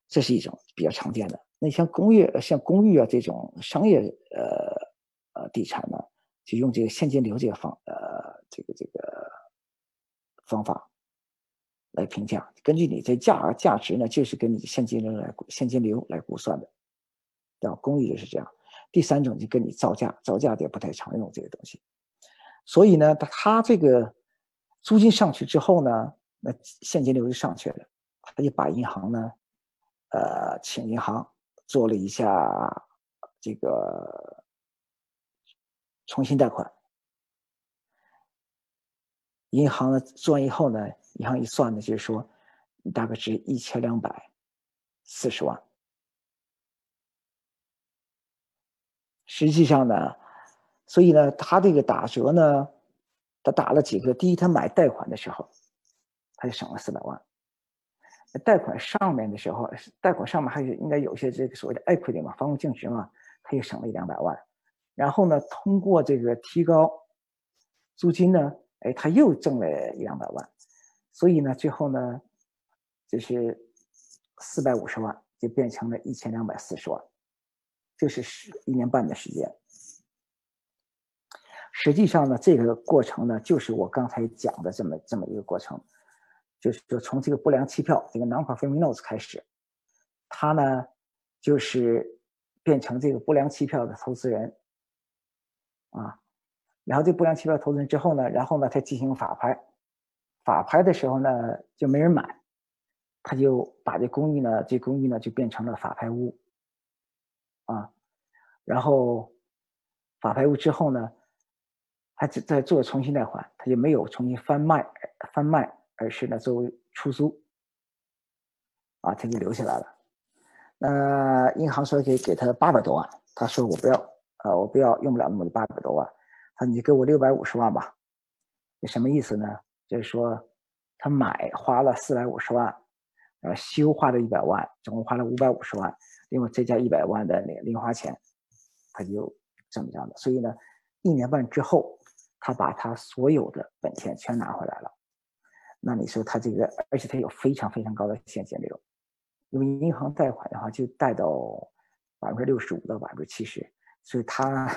这是一种比较常见的。那像公寓、像公寓啊这种商业呃呃地产呢，就用这个现金流这个方呃这个这个方法。来评价，根据你这价价值呢，就是跟你现金流来现金流来估算的，对吧？公寓就是这样。第三种就跟你造价，造价也不太常用这个东西。所以呢，他这个租金上去之后呢，那现金流就上去了，他就把银行呢，呃，请银行做了一下这个重新贷款。银行呢做完以后呢。银行一算呢，就是说，你大概值一千两百四十万。实际上呢，所以呢，他这个打折呢，他打了几个，第一，他买贷款的时候，他就省了四百万。贷款上面的时候，贷款上面还是应该有些这个所谓的 equity 嘛，房屋净值嘛，他也省了一两百万。然后呢，通过这个提高租金呢，哎，他又挣了一两百万。所以呢，最后呢，就是四百五十万就变成了一千两百四十万，这是十一年半的时间。实际上呢，这个过程呢，就是我刚才讲的这么这么一个过程。就是说，从这个不良期票这个 non-performing notes 开始，他呢就是变成这个不良期票的投资人啊。然后这不良期票投资人之后呢，然后呢他进行法拍，法拍的时候呢就没人买，他就把这公寓呢这公寓呢就变成了法拍屋啊。然后法拍屋之后呢，他再做重新贷款，他就没有重新翻卖翻卖。而是呢，作为出租，啊，他就留下来了。那银行说给给他八百多万，他说我不要，啊，我不要，用不了那么多八百多万。他说你给我六百五十万吧。什么意思呢？就是说他买花了四百五十万，呃，修花了一百万，总共花了五百五十万，另外再加一百万的那个零花钱，他就这么样的。所以呢，一年半之后，他把他所有的本钱全拿回来了。那你说他这个，而且他有非常非常高的现金流，因为银行贷款的话就贷到百分之六十五到百分之七十，所以他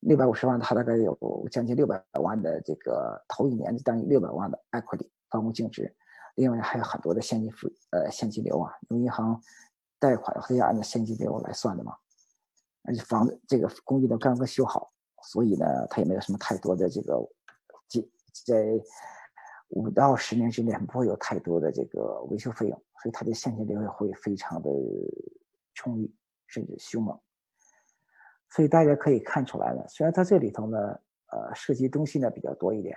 六百五十万，他大概有将近六百万的这个头一年就等于六百万的 equity 房屋净值，另外还有很多的现金付呃现金流啊，因为银行贷款它要按照现金流来算的嘛，而且房子这个公寓都刚刚修好，所以呢，他也没有什么太多的这个这在。五到十年之内不会有太多的这个维修费用，所以它的现金流也会非常的充裕，甚至凶猛。所以大家可以看出来呢，虽然它这里头呢，呃，涉及东西呢比较多一点，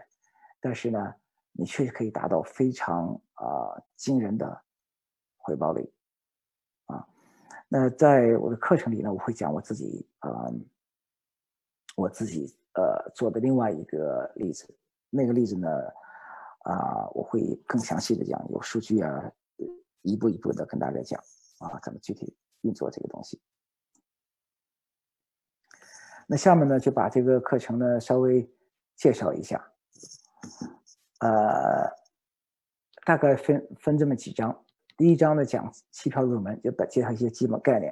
但是呢，你确实可以达到非常啊惊人的回报率啊。那在我的课程里呢，我会讲我自己啊，我自己呃做的另外一个例子，那个例子呢。啊，我会更详细的讲，有数据啊，一步一步的跟大家讲啊，怎么具体运作这个东西。那下面呢，就把这个课程呢稍微介绍一下。呃，大概分分这么几章。第一章呢讲期票入门，就把介绍一些基本概念。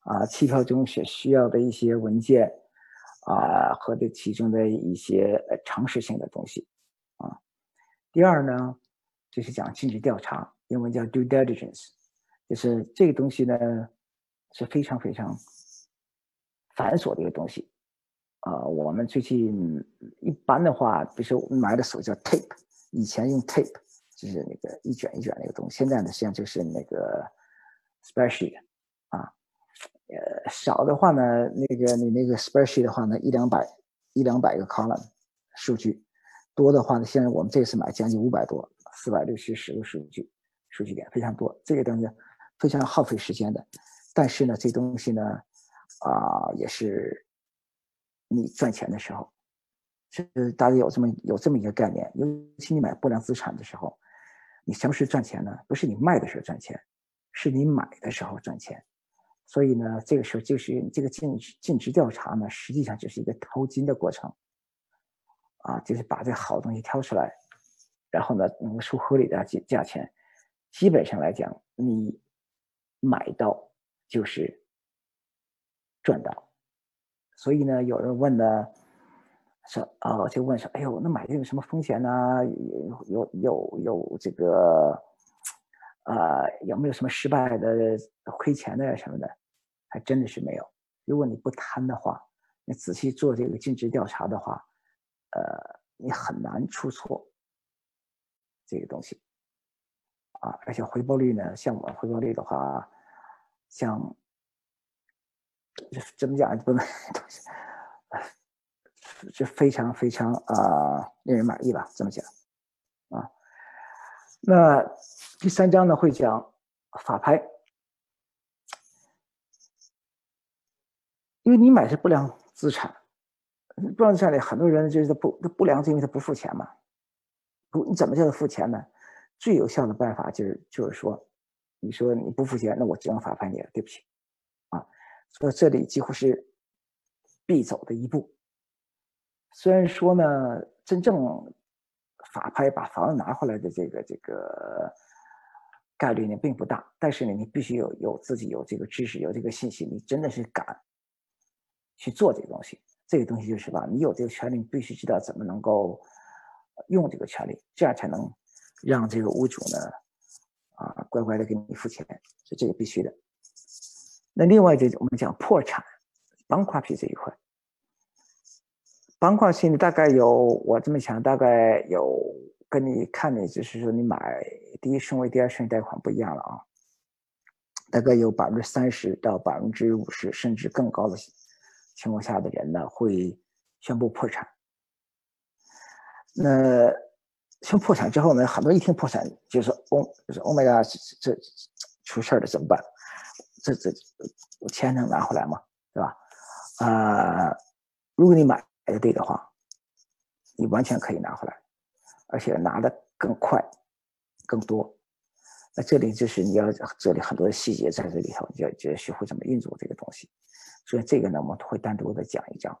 啊，期票中所需要的一些文件啊，和这其中的一些常识性的东西。第二呢，就是讲尽职调查，英文叫 due diligence，就是这个东西呢是非常非常繁琐的一个东西。啊，我们最近一般的话，比如说买的手叫 tape，以前用 tape 就是那个一卷一卷那个东西，现在呢实际上就是那个 spreadsheet 啊，呃少的话呢，那个你那个 spreadsheet 的话呢，一两百一两百个 column 数据。多的话呢，现在我们这次买将近五百多，四百六七十个数据，数据点非常多，这个东西非常耗费时间的。但是呢，这东西呢，啊，也是你赚钱的时候，是大家有这么有这么一个概念，尤其你买不良资产的时候，你什么时候赚钱呢？不是你卖的时候赚钱，是你买的时候赚钱。所以呢，这个时候就是这个尽尽职调查呢，实际上就是一个淘金的过程。啊，就是把这好东西挑出来，然后呢，能够收合理的价价钱。基本上来讲，你买到就是赚到。所以呢，有人问呢，说啊，就问说，哎呦，那买这有什么风险呢？有有有有这个，啊，有没有什么失败的、亏钱的呀什么的？还真的是没有。如果你不贪的话，你仔细做这个尽职调查的话。呃，你很难出错这个东西啊，而且回报率呢，像我回报率的话，像怎么讲不能，就非常非常啊令人满意吧？这么讲啊。那第三章呢会讲法拍，因为你买是不良资产。不良资产里很多人就是他不他不良，是因为他不付钱嘛。不，你怎么叫他付钱呢？最有效的办法就是就是说，你说你不付钱，那我只能法拍你了，对不起，啊，所以这里几乎是必走的一步。虽然说呢，真正法拍把房子拿回来的这个这个概率呢并不大，但是呢，你必须有有自己有这个知识，有这个信息，你真的是敢去做这个东西。这个东西就是吧，你有这个权利，你必须知道怎么能够用这个权利，这样才能让这个屋主呢啊乖乖的给你付钱，是这个必须的。那另外这我们讲破产、bank r u p t 这一块。板块性大概有，我这么想，大概有跟你看的，就是说你买第一顺位、第二顺位贷款不一样了啊。大概有百分之三十到百分之五十，甚至更高的情况下的人呢，会宣布破产。那宣布破产之后呢，很多一听破产，就说哦，就是 Oh my God，这这出事了怎么办？这这钱能拿回来吗？对吧？啊，如果你买。排队的话，你完全可以拿回来，而且拿的更快、更多。那这里就是你要这里很多的细节在这里头，你要就要学会怎么运作这个东西。所以这个呢，我们会单独的讲一章。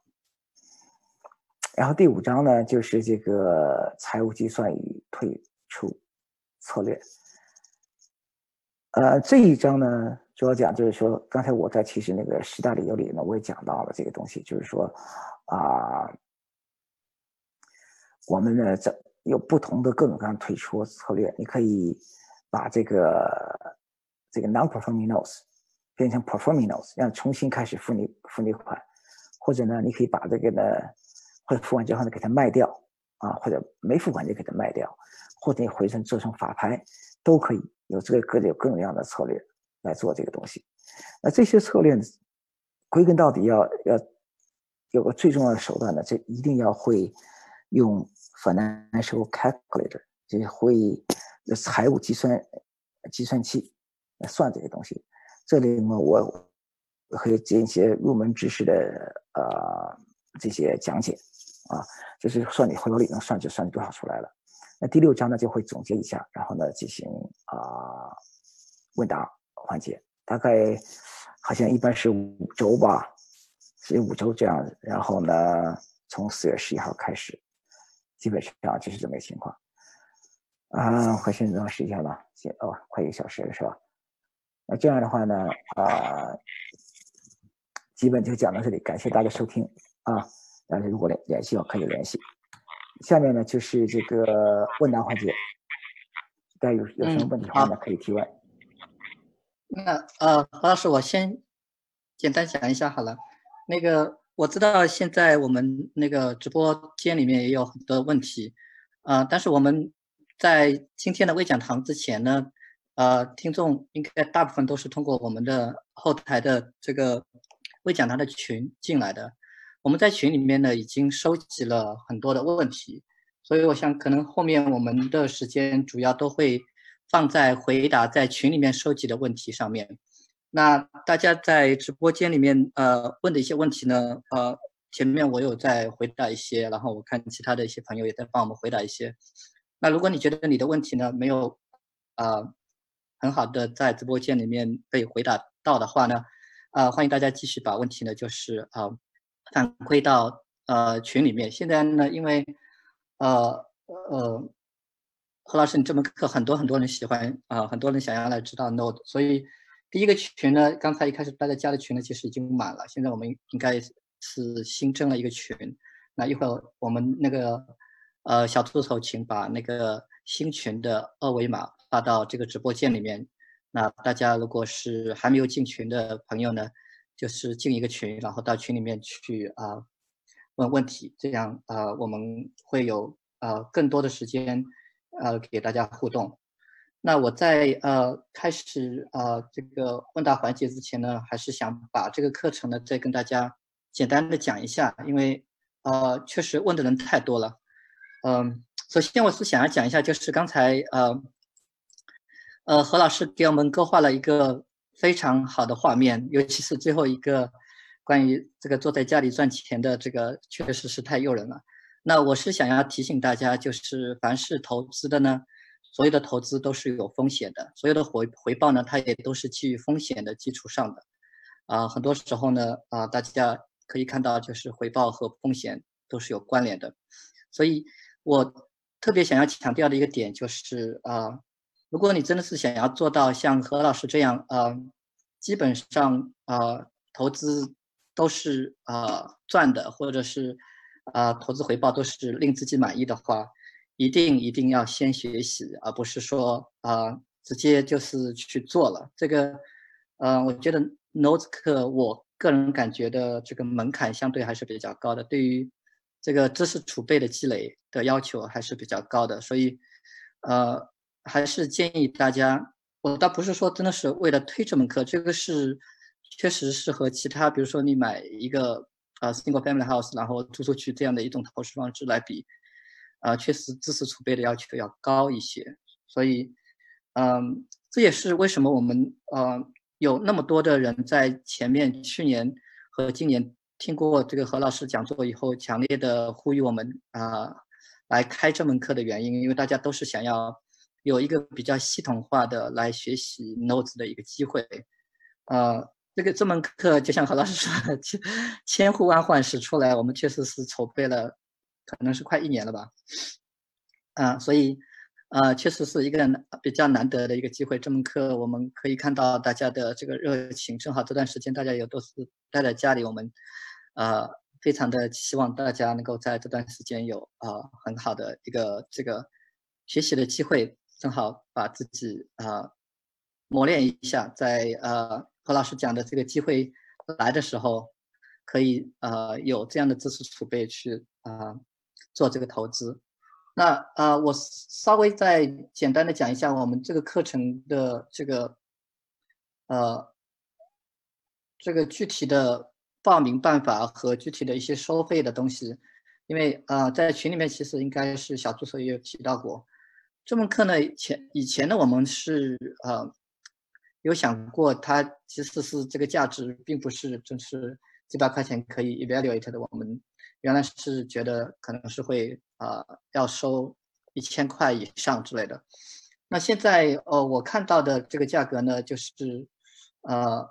然后第五章呢，就是这个财务计算与退出策略。呃，这一章呢，主要讲就是说，刚才我在其实那个十大理由里呢，我也讲到了这个东西，就是说。啊，我们呢，这有不同的各种各样退出策略。你可以把这个这个 non-performing notes 变成 performing notes，让重新开始付你付你款，或者呢，你可以把这个呢，或者付完之后呢，给它卖掉啊，或者没付款就给它卖掉，或者你回身做成法拍，都可以有这个各有各种各样的策略来做这个东西。那这些策略归根到底要要。有个最重要的手段呢，这一定要会用 financial calculator，就是会财务计算计算器来算这些东西。这里呢，我会进一些入门知识的呃这些讲解啊，就是算你回头率能算就算多少出来了。那第六章呢就会总结一下，然后呢进行啊问答环节，大概好像一般是五周吧。所以五周这样，然后呢，从四月十一号开始，基本上就是这么个情况。啊，快现在时间了，行哦，快一个小时了是吧？那这样的话呢，啊，基本就讲到这里，感谢大家收听啊。大家如果联联系我，可以联系。下面呢就是这个问答环节，大家有有什么问题的话呢，可以提问。
那呃，何老师，我先简单讲一下好了。那个我知道，现在我们那个直播间里面也有很多问题，啊，但是我们在今天的微讲堂之前呢，呃，听众应该大部分都是通过我们的后台的这个微讲堂的群进来的。我们在群里面呢，已经收集了很多的问题，所以我想可能后面我们的时间主要都会放在回答在群里面收集的问题上面。那大家在直播间里面呃问的一些问题呢，呃，前面我有在回答一些，然后我看其他的一些朋友也在帮我们回答一些。那如果你觉得你的问题呢没有呃很好的在直播间里面被回答到的话呢，啊，欢迎大家继续把问题呢就是啊反馈到呃群里面。现在呢，因为呃呃何老师你这门课很多很多人喜欢啊，很多人想要来知道 Node，所以。第一个群呢，刚才一开始大家加的群呢，其实已经满了。现在我们应该是新增了一个群。那一会儿我们那个呃小助手，请把那个新群的二维码发到这个直播间里面。那大家如果是还没有进群的朋友呢，就是进一个群，然后到群里面去啊问问题，这样啊我们会有呃更多的时间呃给大家互动。那我在呃开始呃这个问答环节之前呢，还是想把这个课程呢再跟大家简单的讲一下，因为呃确实问的人太多了。嗯，首先我是想要讲一下，就是刚才呃呃何老师给我们勾画了一个非常好的画面，尤其是最后一个关于这个坐在家里赚钱的这个，确实是太诱人了。那我是想要提醒大家，就是凡是投资的呢，所有的投资都是有风险的，所有的回回报呢，它也都是基于风险的基础上的。啊，很多时候呢，啊，大家可以看到，就是回报和风险都是有关联的。所以我特别想要强调的一个点就是，啊，如果你真的是想要做到像何老师这样，啊，基本上啊，投资都是啊赚的，或者是。啊，投资回报都是令自己满意的话，一定一定要先学习，而不是说啊直接就是去做了。这个，呃，我觉得 Notes 课，我个人感觉的这个门槛相对还是比较高的，对于这个知识储备的积累的要求还是比较高的，所以，呃，还是建议大家，我倒不是说真的是为了推这门课，这个是确实是和其他，比如说你买一个。啊，single family house，然后租出去这样的一种投资方式来比，啊，确实知识储备的要求要高一些。所以，嗯，这也是为什么我们呃有那么多的人在前面去年和今年听过这个何老师讲座以后，强烈的呼吁我们啊来开这门课的原因，因为大家都是想要有一个比较系统化的来学习 notes 的一个机会，呃。这个这门课就像何老师说的，千千呼万唤始出来，我们确实是筹备了，可能是快一年了吧，啊，所以，呃，确实是一个比较难得的一个机会。这门课我们可以看到大家的这个热情，正好这段时间大家也都是待在家里，我们，呃，非常的希望大家能够在这段时间有啊很好的一个这个学习的机会，正好把自己啊磨练一下，在呃。何老师讲的这个机会来的时候，可以呃有这样的知识储备去啊做这个投资。那啊，我稍微再简单的讲一下我们这个课程的这个呃这个具体的报名办法和具体的一些收费的东西，因为啊在群里面其实应该是小助手也有提到过，这门课呢以前以前呢我们是呃。有想过，它其实是这个价值，并不是就是几百块钱可以 evaluate 的。我们原来是觉得可能是会啊要收一千块以上之类的。那现在呃我看到的这个价格呢，就是呃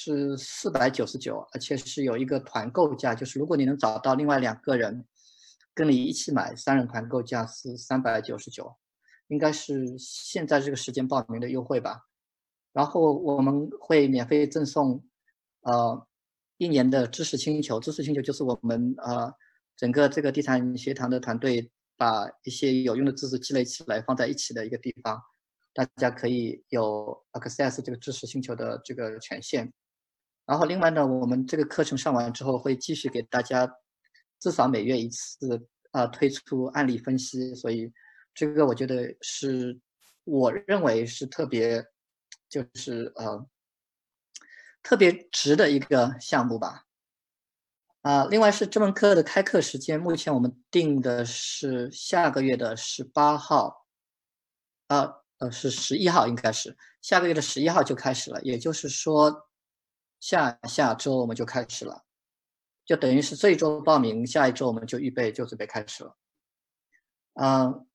是四百九十九，而且是有一个团购价，就是如果你能找到另外两个人跟你一起买，三人团购价是三百九十九，应该是现在这个时间报名的优惠吧。然后我们会免费赠送，呃，一年的知识星球。知识星球就是我们呃整个这个地产学堂的团队把一些有用的知识积累起来放在一起的一个地方，大家可以有 access 这个知识星球的这个权限。然后另外呢，我们这个课程上完之后会继续给大家至少每月一次啊推出案例分析，所以这个我觉得是我认为是特别。就是呃特别值的一个项目吧，啊，另外是这门课的开课时间，目前我们定的是下个月的十八号，啊呃是十一号，应该是下个月的十一号就开始了，也就是说下下周我们就开始了，就等于是这一周报名，下一周我们就预备就准备开始了，嗯，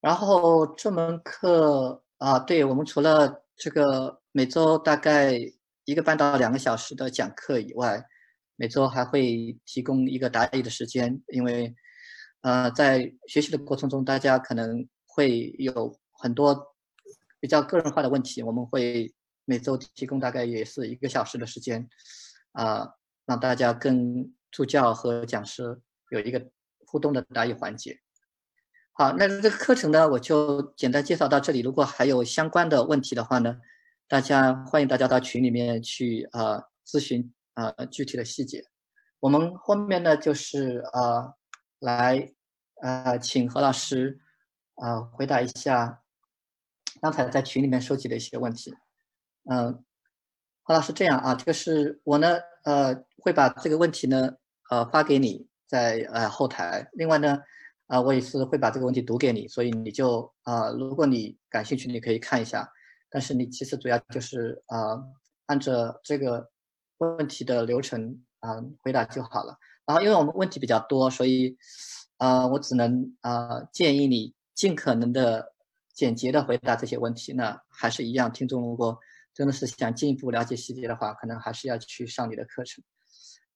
然后这门课。啊，对我们除了这个每周大概一个半到两个小时的讲课以外，每周还会提供一个答疑的时间。因为，呃，在学习的过程中，大家可能会有很多比较个人化的问题，我们会每周提供大概也是一个小时的时间，啊，让大家跟助教和讲师有一个互动的答疑环节。好，那这个课程呢，我就简单介绍到这里。如果还有相关的问题的话呢，大家欢迎大家到群里面去啊咨询啊具体的细节。我们后面呢就是啊来啊请何老师啊回答一下刚才在群里面收集的一些问题。嗯，何老师这样啊，这个是我呢呃会把这个问题呢呃发给你在呃后台。另外呢。啊，我也是会把这个问题读给你，所以你就啊，如果你感兴趣，你可以看一下。但是你其实主要就是啊，按照这个问题的流程啊回答就好了。然后因为我们问题比较多，所以呃我只能呃建议你尽可能的简洁的回答这些问题。那还是一样，听众如果真的是想进一步了解细节的话，可能还是要去上你的课程。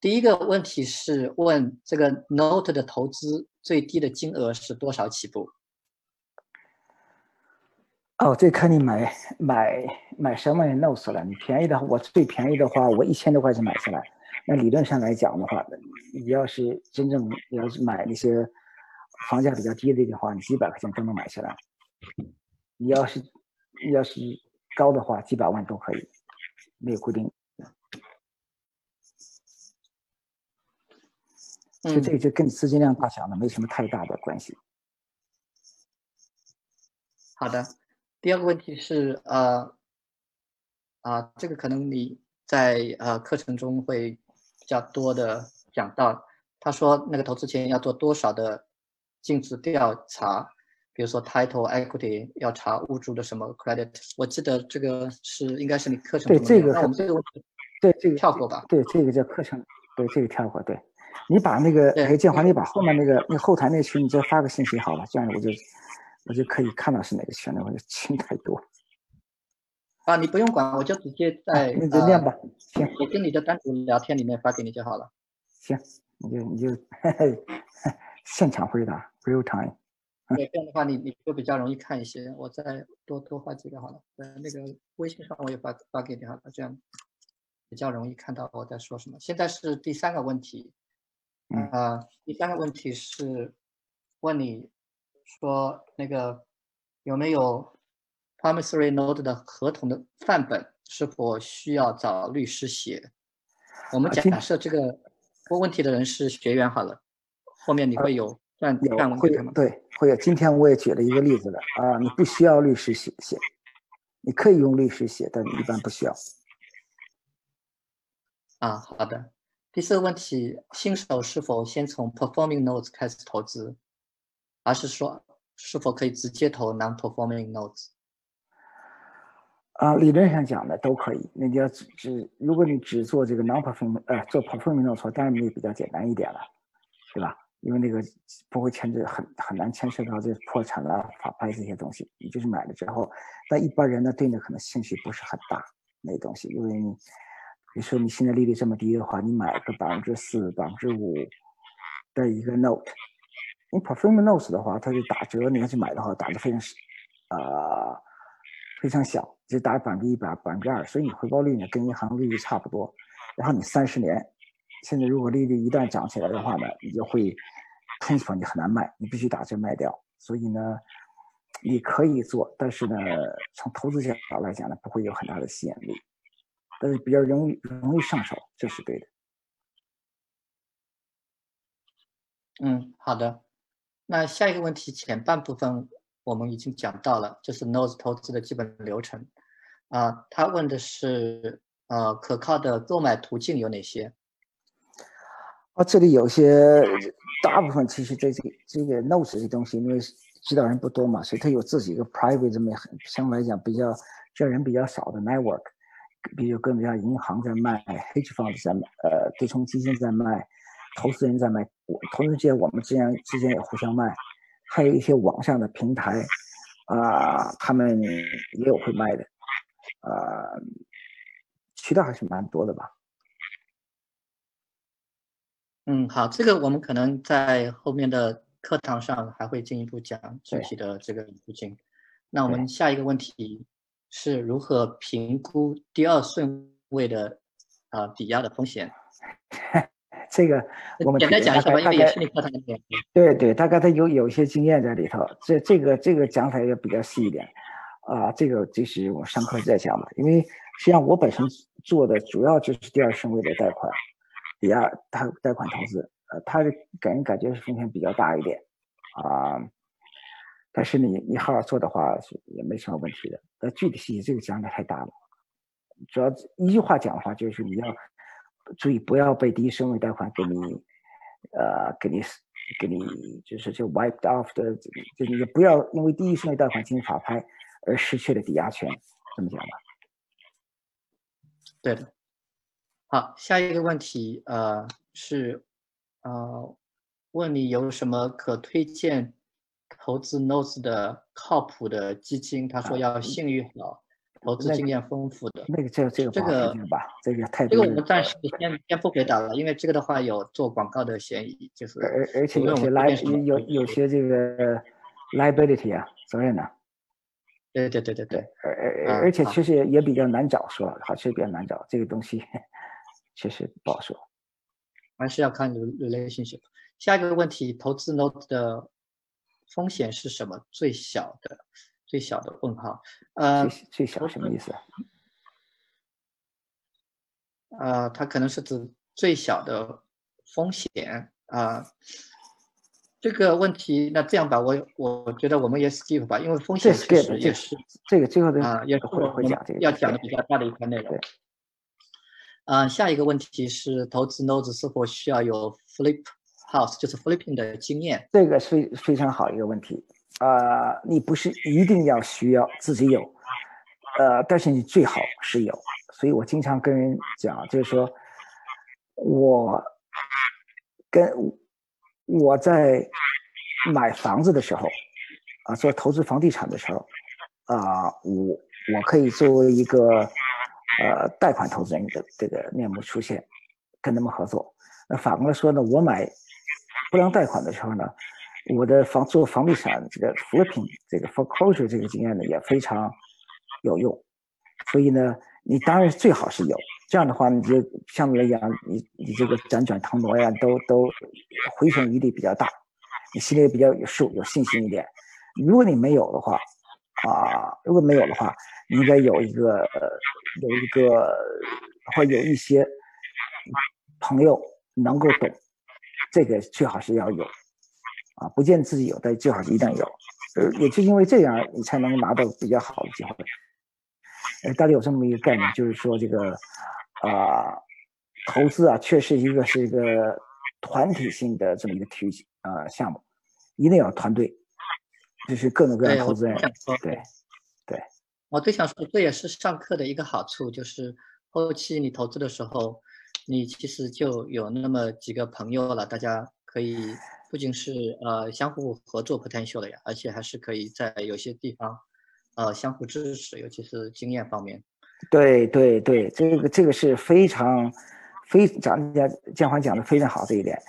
第一个问题是问这个 Note 的投资最低的金额是多少起步？
哦，这看你买买买什么 Note 了。你便宜的话，我最便宜的话，我一千多块钱买下来。那理论上来讲的话，你要是真正要是买那些房价比较低的的话，你几百块钱都能买下来。你要是你要是高的话，几百万都可以，没有固定。就这个就跟资金量大小呢没什么太大的关系。
好的，第二个问题是呃啊，这个可能你在呃课程中会比较多的讲到。他说那个投资前要做多少的尽职调查，比如说 title equity 要查物主的什么 credit。我记得这个是应该是你课程
对这个
那我们这个
对这个
跳过吧。
对这个叫课程，对这个跳过对。你把那个哎，建华，你把后面那个那后台那群，你再发个信息好了，这样我就我就可以看到是哪个群了。我就群太多
啊，你不用管，我就直接在
那就念吧。行，
我跟你的单独聊天里面发给你就好了。
行，你就你就 现场回答，real time。
对，这样的话你你就比较容易看一些。我再多多发几个好了，呃，那个微信上我也发发给你好了，这样比较容易看到我在说什么。现在是第三个问题。啊，第三个问题是问你说那个有没有 promissory note 的合同的范本，是否需要找律师写？我们假设这个问问题的人是学员好了，后面你会有范范文
会
吗？
对，会有。今天我也举了一个例子了啊，你不需要律师写写，你可以用律师写，但你一般不需要。
啊，好的。第四个问题，新手是否先从 performing notes 开始投资，而是说是否可以直接投 non-performing notes？
啊，理论上讲的都可以。那你要只只，如果你只做这个 non-performing，呃，做 performing notes，当然你比较简单一点了，对吧？因为那个不会牵扯很很难牵涉到这破产了、法拍这些东西。你就是买了之后，但一般人呢对那可能兴趣不是很大那东西，因为你。比如说你现在利率这么低的话，你买个百分之四、百分之五的一个 note，你 perform notes 的话，它是打折，你要去买的话，打的非常少，啊，非常小，就打百分之一百、百分之二，所以你回报率呢跟银行利率差不多。然后你三十年，现在如果利率一旦涨起来的话呢，你就会冲着房你很难卖，你必须打折卖掉。所以呢，你可以做，但是呢，从投资角度来讲呢，不会有很大的吸引力。但是比较容易容易上手，这是对的。
嗯，好的。那下一个问题前半部分我们已经讲到了，就是 Nose 投资的基本流程。啊，他问的是，呃，可靠的购买途径有哪些？
啊，这里有些大部分其实这这这个 Notes 这东西，因为知道人不多嘛，所以它有自己一个 private 这么很相对来讲比较这人比较少的 network。比如各家银行在卖，hedge fund 在卖，呃，对冲基金在卖，投资人在卖，我投资之间我们之间之间也互相卖，还有一些网上的平台，啊，他们也有会卖的，啊，渠道还是蛮多的吧。
嗯，好，这个我们可能在后面的课堂上还会进一步讲具体的这个途径。那我们下一个问题。是如何评估第二顺位的啊抵押的风险？
这个我们
简单讲一下吧，因为也是你课堂里面。
对对，大概他有有一些经验在里头。这这个这个讲起来也比较细一点啊。这个就是我上课在讲嘛。因为实际上我本身做的主要就是第二顺位的贷款抵押贷贷款投资，呃，他的给人感觉是风险比较大一点啊。但是你你好好做的话是也没什么问题的。但具体细节这个讲的太大了，主要一句话讲的话就是你要注意不要被第一顺位贷款给你呃给你给你就是就 wiped off 的，就你不要因为第一顺位贷款进行法拍而失去了抵押权，这么讲吧？
对的。好，下一个问题，呃，是，呃，问你有什么可推荐投资 Notes 的靠谱的基金？他说要信誉好，投资经验丰富的。
那个这这个
这个
吧，这个太
这个我们暂时先先不回答了，因为这个的话有做广告的嫌疑，就是
而而且有些 li 有有些这个 liability 啊责任呢。
对对对对对，
而而而且确实也比较难找，说好确实比较难找这个东西，确实不好说，
还是要看 relationship。下一个问题，投资 note 的风险是什么？最小的，最小的问号。呃，
最小什么意思？
呃，它可能是指最小的风险啊。这个问题，那这样吧，我我觉得我们也 skip 吧，因为风险其实也是
这个最后的
啊，也
会会讲这个
要讲的比较大的一块内容。啊，下一个问题是投资 Node 是否需要有 flip house，就是 flipping 的经验？
这个是非常好一个问题啊，你不是一定要需要自己有，呃，但是你最好是有。所以我经常跟人讲，就是说我跟。我在买房子的时候，啊，做投资房地产的时候，啊，我我可以作为一个呃贷款投资人的这个面目出现，跟他们合作。那反过来说呢，我买不良贷款的时候呢，我的房做房地产这个复评这个 foreclosure 这个经验呢也非常有用。所以呢，你当然最好是有。这样的话，你就相对来讲，你你这个辗转腾挪呀，都都回旋余地比较大，你心里也比较有数，有信心一点。如果你没有的话，啊，如果没有的话，你应该有一个呃，有一个或有一些朋友能够懂，这个最好是要有，啊，不见自己有，但最好是一定有。呃，也就因为这样，你才能拿到比较好的机会。呃，大家有这么一个概念，就是说这个。啊，投资啊，确实一个是一个团体性的这么一个体育啊项目，一定要团队，就是各种各样的投资人。对，对。
我最想说，这也是上课的一个好处，就是后期你投资的时候，你其实就有那么几个朋友了，大家可以不仅是呃相互合作 potential 的呀，而且还是可以在有些地方呃相互支持，尤其是经验方面。
对对对，这个这个是非常非讲讲建华讲的非常好这一点。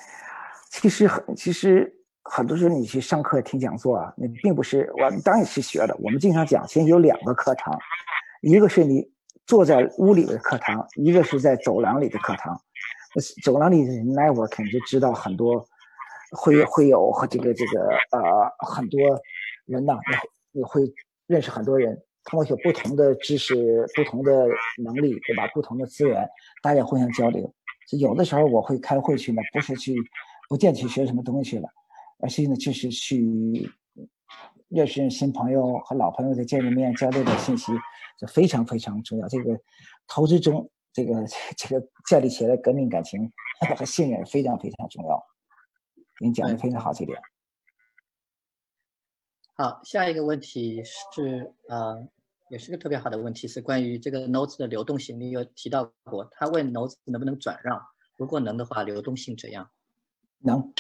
其实很其实很多时候你去上课听讲座啊，你并不是我当然是学的。我们经常讲，其实有两个课堂，一个是你坐在屋里的课堂，一个是在走廊里的课堂。走廊里的 network 就知道很多会会有和这个这个呃很多人呐，你会认识很多人。通过有不同的知识、不同的能力，对吧？不同的资源，大家互相交流。有的时候我会开会去呢，不是去，不见去学什么东西了，而且呢，就是去认识新朋友和老朋友的见个面、交流点信息，这非常非常重要。这个投资中，这个这个建立起来革命感情和信任非常非常重要。您讲的非常好，这点。
好，下一个问题是呃。也是个特别好的问题，是关于这个 notes 的流动性。你有提到过，他问 notes 能不能转让，如果能的话，流动性怎样？
能，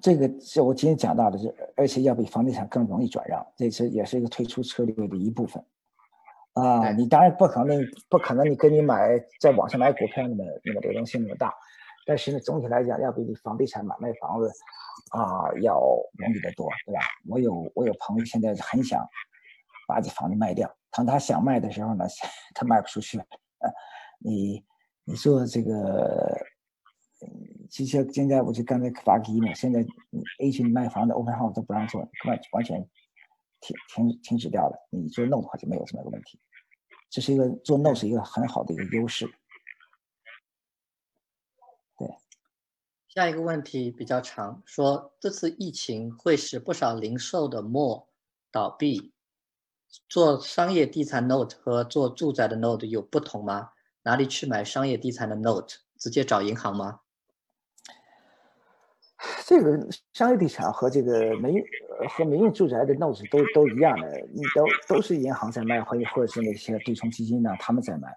这个是我今天讲到的，是而且要比房地产更容易转让，这是也是一个退出策略的一部分。啊，你当然不可能，不可能你跟你买在网上买股票那么那么流动性那么大，但是呢，总体来讲要比你房地产买卖房子啊要容易得多，对吧？我有我有朋友现在很想把这房子卖掉。当他想卖的时候呢，他卖不出去。你你做这个，其实现在我就刚才发给你，现在你 A 群卖房的 open house 都不让做，完完全停停停止掉了。你做 note 的话就没有这么个问题。这是一个做 no 是一个很好的一个优势。对，
下一个问题比较长，说这次疫情会使不少零售的 mall 倒闭。做商业地产 note 和做住宅的 note 有不同吗？哪里去买商业地产的 note？直接找银行吗？
这个商业地产和这个民和民用住宅的 notes 都都一样的，你都都是银行在卖，或者或者是那些对冲基金呢，他们在卖。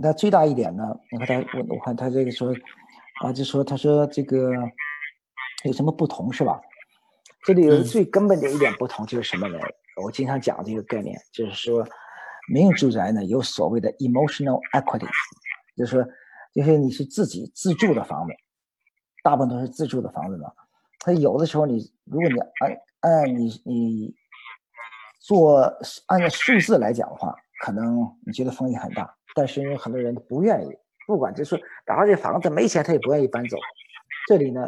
那最大一点呢？你看他，我我看他这个说，啊，就说他说这个有什么不同是吧？这里有最根本的一点不同就是什么呢？我经常讲这个概念，就是说民用住宅呢有所谓的 emotional equity，就是说，就是你是自己自住的房子，大部分都是自住的房子嘛。它有的时候你如果你按按你你做按照数字来讲的话，可能你觉得风险很大。但是因为很多人不愿意，不管就是哪怕这房子没钱，他也不愿意搬走。这里呢，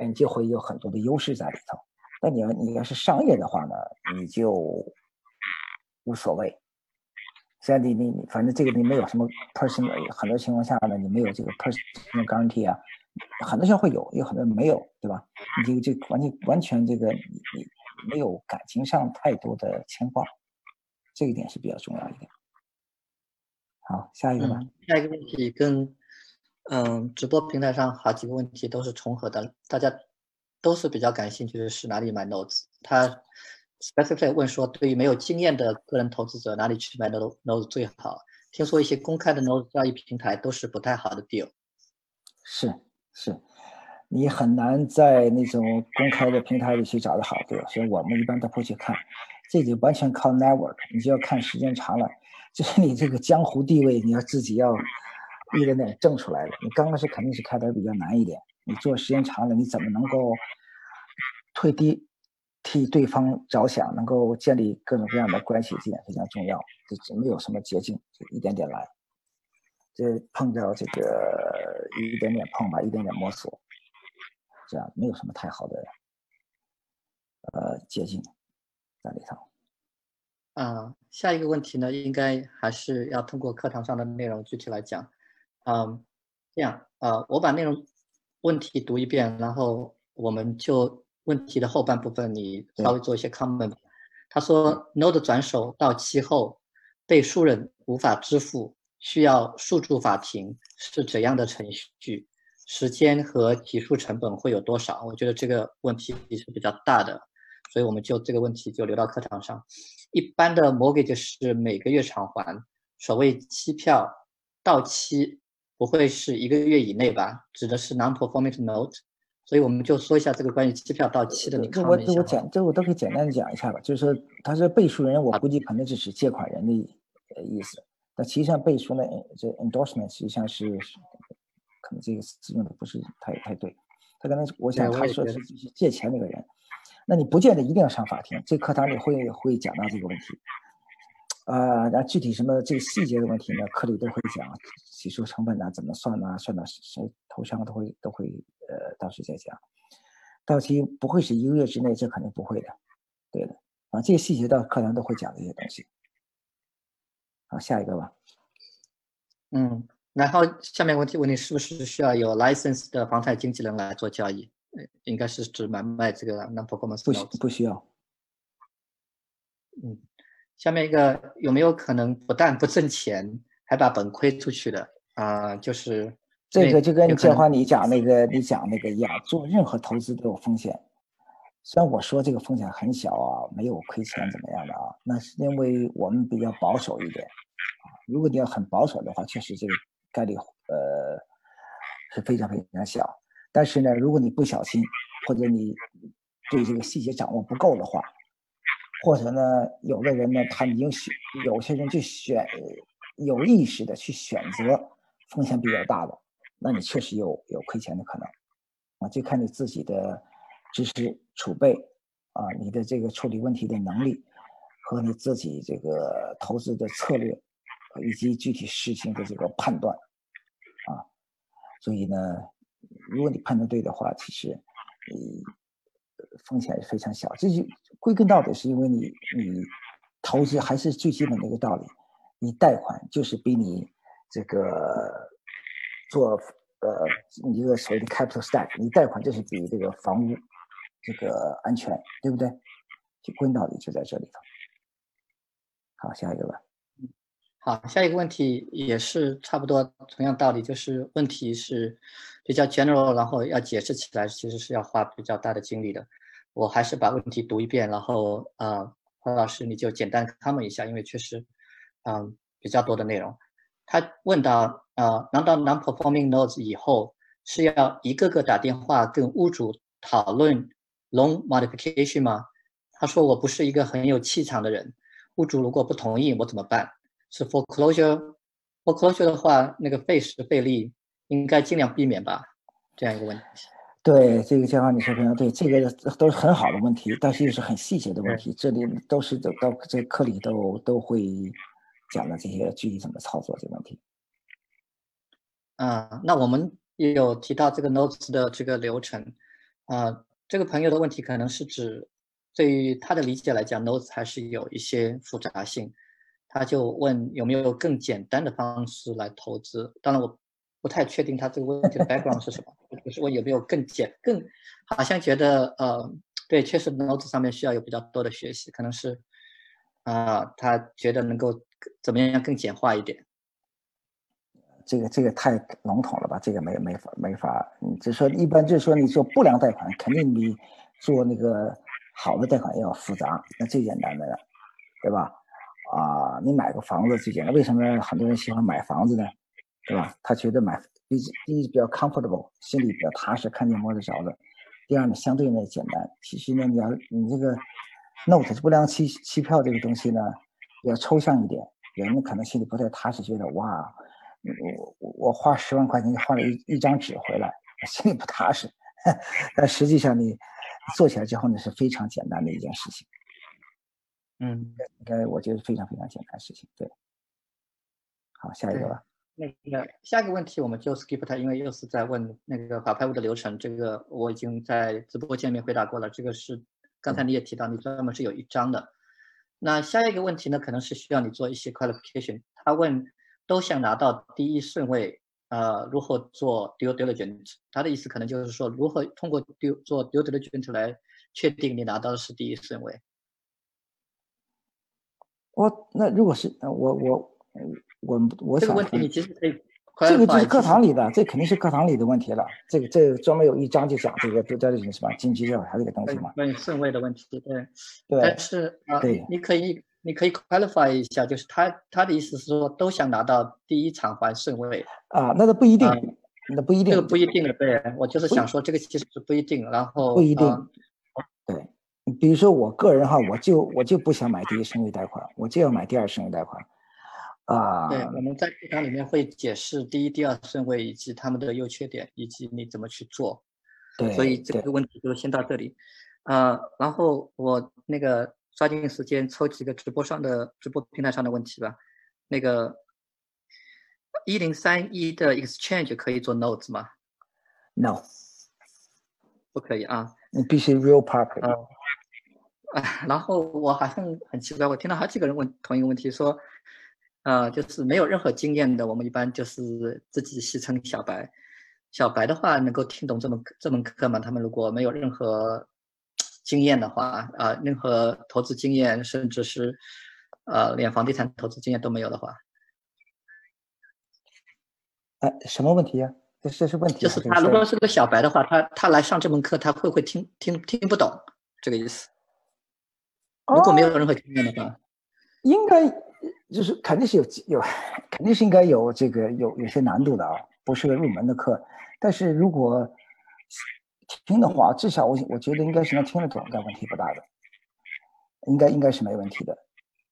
你就会有很多的优势在里头。那你要你要是商业的话呢，你就无所谓。虽然你你你，反正这个你没有什么 personal，很多情况下呢，你没有这个 personal guarantee 啊，很多学校会有，有很多人没有，对吧？你就就完全完全这个你你没有感情上太多的牵挂，这一点是比较重要一点。好，下一个吧。
下一个问题跟嗯直播平台上好几个问题都是重合的，大家都是比较感兴趣的是哪里买 notes。他 specifically 问说，对于没有经验的个人投资者，哪里去买 notes notes 最好？听说一些公开的 notes 交易平台都是不太好的 deal。
是是，你很难在那种公开的平台里去找到好 deal，所以我们一般都不去看，这就完全靠 network，你就要看时间长了。就是你这个江湖地位，你要自己要一点点挣出来的。你刚开始肯定是开的比较难一点，你做时间长了，你怎么能够退低替对方着想，能够建立各种各样的关系，这点非常重要。这没有什么捷径，就一点点来。这碰到这个一点点碰吧，一点点摸索，这样没有什么太好的呃捷径在里头。
啊，下一个问题呢，应该还是要通过课堂上的内容具体来讲。嗯，这样，呃，我把内容问题读一遍，然后我们就问题的后半部分，你稍微做一些 comment。他说，Node 转手到期后，被诉人无法支付，需要诉诸法庭，是怎样的程序？时间和起诉成本会有多少？我觉得这个问题是比较大的。所以我们就这个问题就留到课堂上。一般的 mortgage 是每个月偿还，所谓期票到期不会是一个月以内吧？指的是 non-performing note。所以我们就说一下这个关于期票到期的，你看
一下。这我我简这我都可以简单的讲一下吧。就是说他是背书人，我估计可能只是借款人的意思。那实际上背书呢，这 endorsement 实际上是可能这个词用的不是太太对。他可能我想他说是就是借钱那个人。那你不见得一定要上法庭，这课堂里会会讲到这个问题，啊，然后具体什么这个细节的问题呢？课里都会讲，起诉成本呢怎么算呢？算到谁头上都会都会呃到时再讲。到期不会是一个月之内，这肯定不会的，对的啊，这些细节到课堂都会讲这些东西。好，下一个吧。
嗯，然后下面问题问你是不是需要有 license 的房产经纪人来做交易？应该是指买卖这个 non-performance
不需不需要。
嗯，下面一个有没有可能不但不挣钱，还把本亏出去的啊？就是
这个就跟建华你讲那个 你讲那个一样，做任何投资都有风险。虽然我说这个风险很小啊，没有亏钱怎么样的啊，那是因为我们比较保守一点啊。如果你要很保守的话，确实这个概率呃是非常非常小。但是呢，如果你不小心，或者你对这个细节掌握不够的话，或者呢，有的人呢，他已经选，有些人就选有意识的去选择风险比较大的，那你确实有有亏钱的可能啊，就看你自己的知识储备啊，你的这个处理问题的能力和你自己这个投资的策略以及具体事情的这个判断啊，所以呢。如果你判断对的话，其实你风险是非常小。这就归根到底是因为你你投资还是最基本的一个道理，你贷款就是比你这个做呃一个所谓的 capital stack，你贷款就是比这个房屋这个安全，对不对？就归到底就在这里头。好，下一个吧。
好，下一个问题也是差不多同样道理，就是问题是比较 general，然后要解释起来其实是要花比较大的精力的。我还是把问题读一遍，然后呃，何老师你就简单 comment 一下，因为确实嗯比较多的内容。他问到呃，拿到 non-performing notes 以后是要一个个打电话跟屋主讨论 loan modification 吗？他说我不是一个很有气场的人，屋主如果不同意我怎么办？是 foreclosure？foreclosure 的话，那个费时费力应该尽量避免吧？这样一个问题。
对，这个建华你说非常对，这个都是很好的问题，但是又是很细节的问题，这里都是都都这课里都都会讲的这些具体怎么操作这个问题。
啊，那我们也有提到这个 notes 的这个流程，啊，这个朋友的问题可能是指对于他的理解来讲，notes 还是有一些复杂性，他就问有没有更简单的方式来投资。当然，我不太确定他这个问题的 background 是什么，就是问有没有更简更，好像觉得呃，对，确实 notes 上面需要有比较多的学习，可能是啊，他觉得能够怎么样更简化一点。
这个这个太笼统了吧？这个没没法没法，你就说一般就是说你做不良贷款，肯定比做那个好的贷款要复杂。那最简单的了，对吧？啊，你买个房子最简单。为什么很多人喜欢买房子呢？对吧？他觉得买第第一比较 comfortable，心里比较踏实，看见摸得着的。第二呢，相对呢简单。其实呢，你要你这个 note 不良期期票这个东西呢，要抽象一点，人可能心里不太踏实，觉得哇。我我我花十万块钱换了一一张纸回来，心里不踏实。但实际上你做起来之后呢，是非常简单的一件事情。
嗯，
应该我觉得非常非常简单的事情。对，好，下一个吧。
那个下一个问题我们就 skip 它，因为又是在问那个法拍屋的流程。这个我已经在直播间里面回答过了。这个是刚才你也提到，你专门是有一张的。那下一个问题呢，可能是需要你做一些 qualification。他问。都想拿到第一顺位，呃，如何做 due diligence？他的意思可能就是说，如何通过 due 做 due diligence 来确定你拿到的是第一顺位。
我那如果是我我我我
这个问题你其实可以，
这个就是课堂里的，这肯定是课堂里的问题了。这个这个专门有一章就讲这个 due diligence 吧，经济调查这个东西嘛。
问顺位的问题，对。
对。
但是啊，你可以。你可以 qualify 一下，就是他他的意思是说都想拿到第一偿还顺位
啊，那个不一定，那不一定，
这个不一定的，对我就是想说这个其实是不一定，然后
不一定，对，比如说我个人哈，我就我就不想买第一顺位贷款，我就要买第二顺位贷款，啊，
对，我们在课堂里面会解释第一、第二顺位以及他们的优缺点以及你怎么去做，
对，
所以这个问题就先到这里，呃，然后我那个。抓紧时间抽几个直播上的直播平台上的问题吧。那个一零三一的 exchange 可以做 notes 吗
？No，
不可以啊。
你必须 real property。
啊，然后我好像很奇怪，我听到好几个人问同一个问题，说，呃，就是没有任何经验的，我们一般就是自己戏称小白。小白的话，能够听懂这门这门课吗？他们如果没有任何。经验的话，啊，任何投资经验，甚至是，呃，连房地产投资经验都没有的话，
哎，什么问题呀？这这是问题。
就是他如果是个小白的话，他他来上这门课，他会不会听听听不懂这个意思？如果没有任何经验的话，
应该就是肯定是有有，肯定是应该有这个有有些难度的啊，不是个入门的课。但是如果听的话，至少我我觉得应该是能听得懂，应该问题不大的，应该应该是没问题的。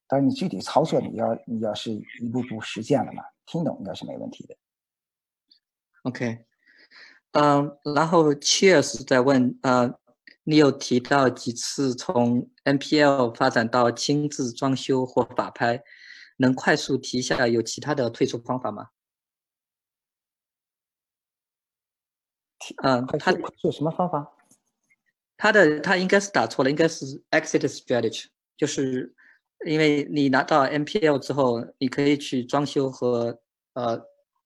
但是你具体操作，你要你要是一步步实践了嘛，听懂应该是没问题的。
OK，嗯，然后 Cheers 在问，呃，你有提到几次从 NPL 发展到亲自装修或法拍，能快速提一下有其他的退出方法吗？嗯，他
是什么方法？
他的他应该是打错了，应该是 exit strategy，就是因为你拿到 MPL 之后，你可以去装修和呃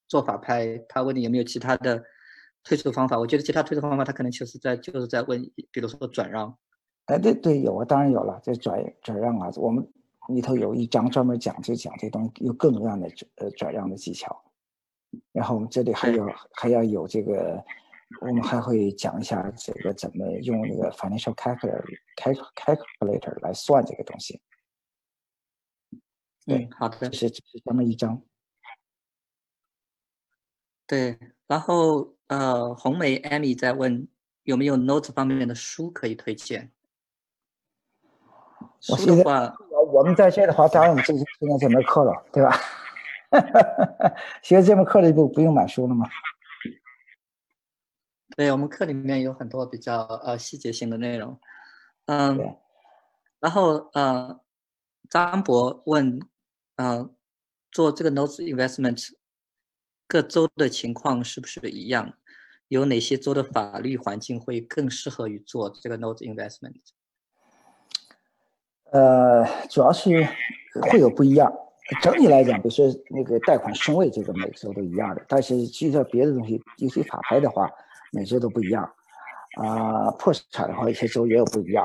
做法拍。他问你有没有其他的退出方法？我觉得其他退出方法，他可能就是在就是在问，比如说转让。
哎，对对，有啊，当然有了，这转转让啊，我们里头有一章专门讲就讲这东西，有各种各样的呃转让的技巧。然后我们这里还有还要有这个。我们还会讲一下这个怎么用那个 financial calculator 来算这个东西。
对，好的，
这是这是这么一章。
对，然后呃，红梅 Amy 在问有没有 Notes 方面的书可以推荐。
我我们在这的话，当然我们这现在这门课了，对吧？学这门课的不不用买书了吗？
对我们课里面有很多比较呃细节性的内容，嗯，然后呃，张博问，呃，做这个 Notes Investment。各州的情况是不是一样？有哪些州的法律环境会更适合于做这个 note investment？
呃，主要是会有不一样。整体来讲，比如说那个贷款顺位，这个每个州都一样的。但是具体别的东西，尤其法拍的话，每周都不一样。啊，破产的话，一些州也有不一样。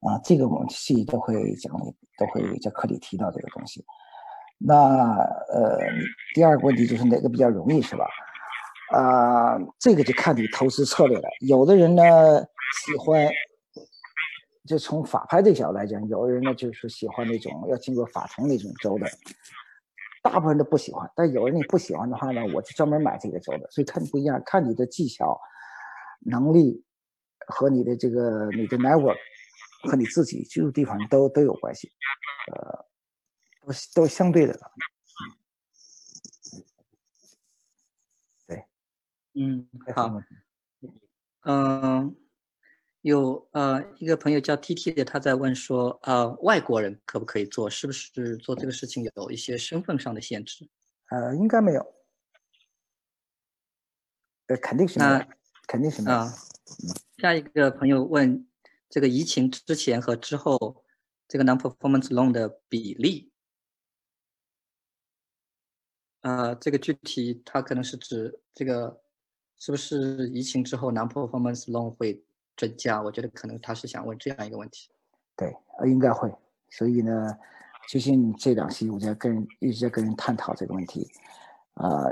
啊，这个我们细都会讲，都会在课里提到这个东西。那呃，第二个问题就是哪个比较容易，是吧？啊，这个就看你投资策略了。有的人呢喜欢，就从法拍这角度来讲，有的人呢就是喜欢那种要经过法庭那种州的，大部分都不喜欢。但有人你不喜欢的话呢，我就专门买这个轴的。所以看不一样，看你的技巧、能力和你的这个你的 network 和你自己居住地方都都有关系，呃。都都相对的，对，
嗯，好，嗯，有呃一个朋友叫 T T 的，他在问说，呃，外国人可不可以做？是不是做这个事情有一些身份上的限制？
呃，应该没有，呃，肯定是没有，肯定是没有。
下一个朋友问，这个疫情之前和之后，这个 non-performance loan 的比例。呃，这个具体它可能是指这个是不是疫情之后 non-performance loan 会专家？我觉得可能他是想问这样一个问题。
对，呃，应该会。所以呢，最近这两期我在跟一直在跟人探讨这个问题。啊，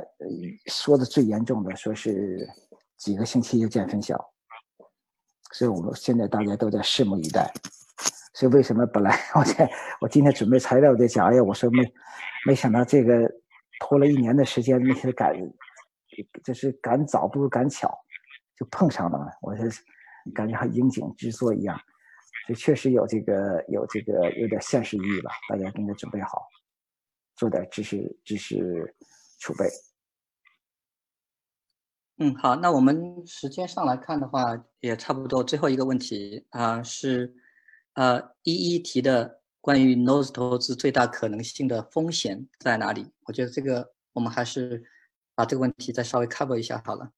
说的最严重的说是几个星期就见分晓。所以我们现在大家都在拭目以待。所以为什么本来 我在我今天准备材料在讲，哎呀，我说没没想到这个。拖了一年的时间，那些赶，就是赶早不如赶巧，就碰上了嘛。我是感觉很应景之作一样，就确实有这个有这个有点现实意义吧。大家应该准备好，做点知识知识储备。
嗯，好，那我们时间上来看的话，也差不多。最后一个问题啊，是呃一一提的。关于 nose 投资最大可能性的风险在哪里？我觉得这个我们还是把这个问题再稍微 cover 一下好了。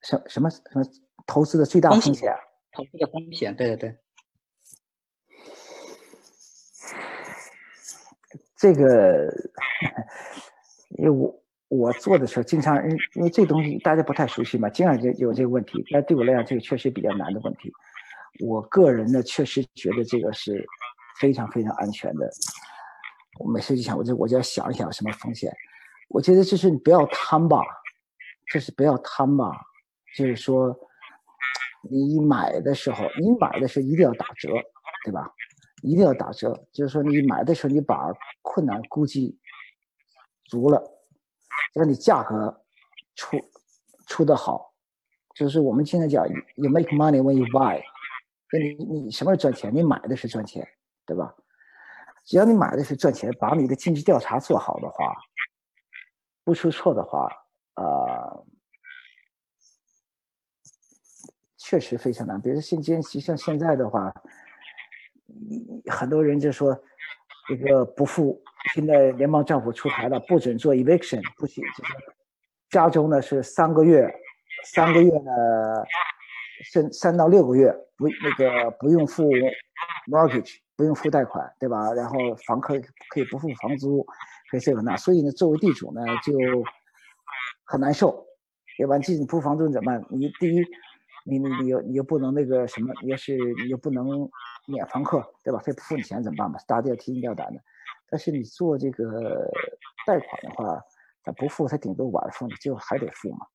什什么什么投资的最大风险？
投资的风险，对对对。
这个，因为我我做的时候经常，因因为这东西大家不太熟悉嘛，经常就有这个问题。那对我来讲，这个确实比较难的问题。我个人呢，确实觉得这个是。非常非常安全的，我每次就想，我就我就要想一想什么风险。我觉得就是你不要贪吧，就是不要贪吧，就是说，你买的时候，你买的时候一定要打折，对吧？一定要打折，就是说你买的时候你把困难估计足了，让你价格出出的好。就是我们经常讲，you make money when you buy，就你你什么时候赚钱？你买的是赚钱。对吧？只要你买的是赚钱，把你的尽职调查做好的话，不出错的话，呃，确实非常难。比如说现今，像现在的话，很多人就说这个不付，现在联邦政府出台了，不准做 eviction，不行，就是加州呢是三个月，三个月呢，三三到六个月不那个不用付 mortgage。不用付贷款，对吧？然后房客可以不付房租，可以这个那，所以呢，作为地主呢就很难受，对吧？你不付房租怎么办？你第一，你你你又你又不能那个什么，你要是你又不能免房客，对吧？他不付你钱怎么办嘛？大家要提心吊胆的。但是你做这个贷款的话，他不付，他顶多晚付，你就还得付嘛。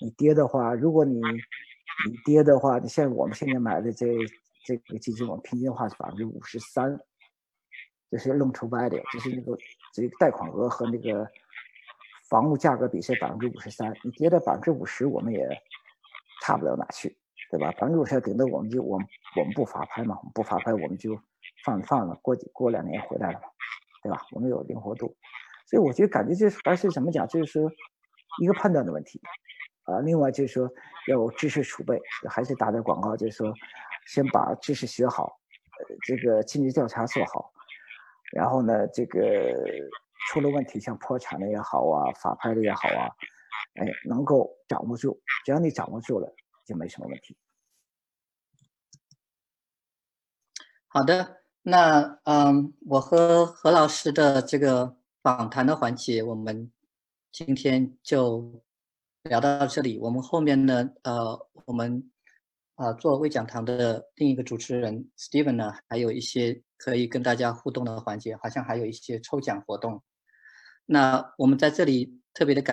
你跌的话，如果你你跌的话，你像我们现在买的这。这个基金我们平均的话是百分之五十三，就是 loan to value，就是那个这个贷款额和那个房屋价格比是百分之五十三，你跌到百分之五十，我们也差不了哪去，对吧？百分之五十顶多我们就我们我们不法拍嘛，不法拍我们就放放了，过几过两年回来了嘛，对吧？我们有灵活度，所以我觉得感觉就是还是怎么讲，就是说一个判断的问题啊。另外就是说要有知识储备，还是打点广告，就是说先把知识学好，呃，这个尽职调查做好，然后呢，这个。出了问题，像破产的也好啊，法拍的也好啊，哎，能够掌握住，只要你掌握住了，就没什么问题。
好的，那嗯，我和何老师的这个访谈的环节，我们今天就聊到这里。我们后面呢，呃，我们啊做微讲堂的另一个主持人 Steven 呢，还有一些可以跟大家互动的环节，好像还有一些抽奖活动。那我们在这里特别的感。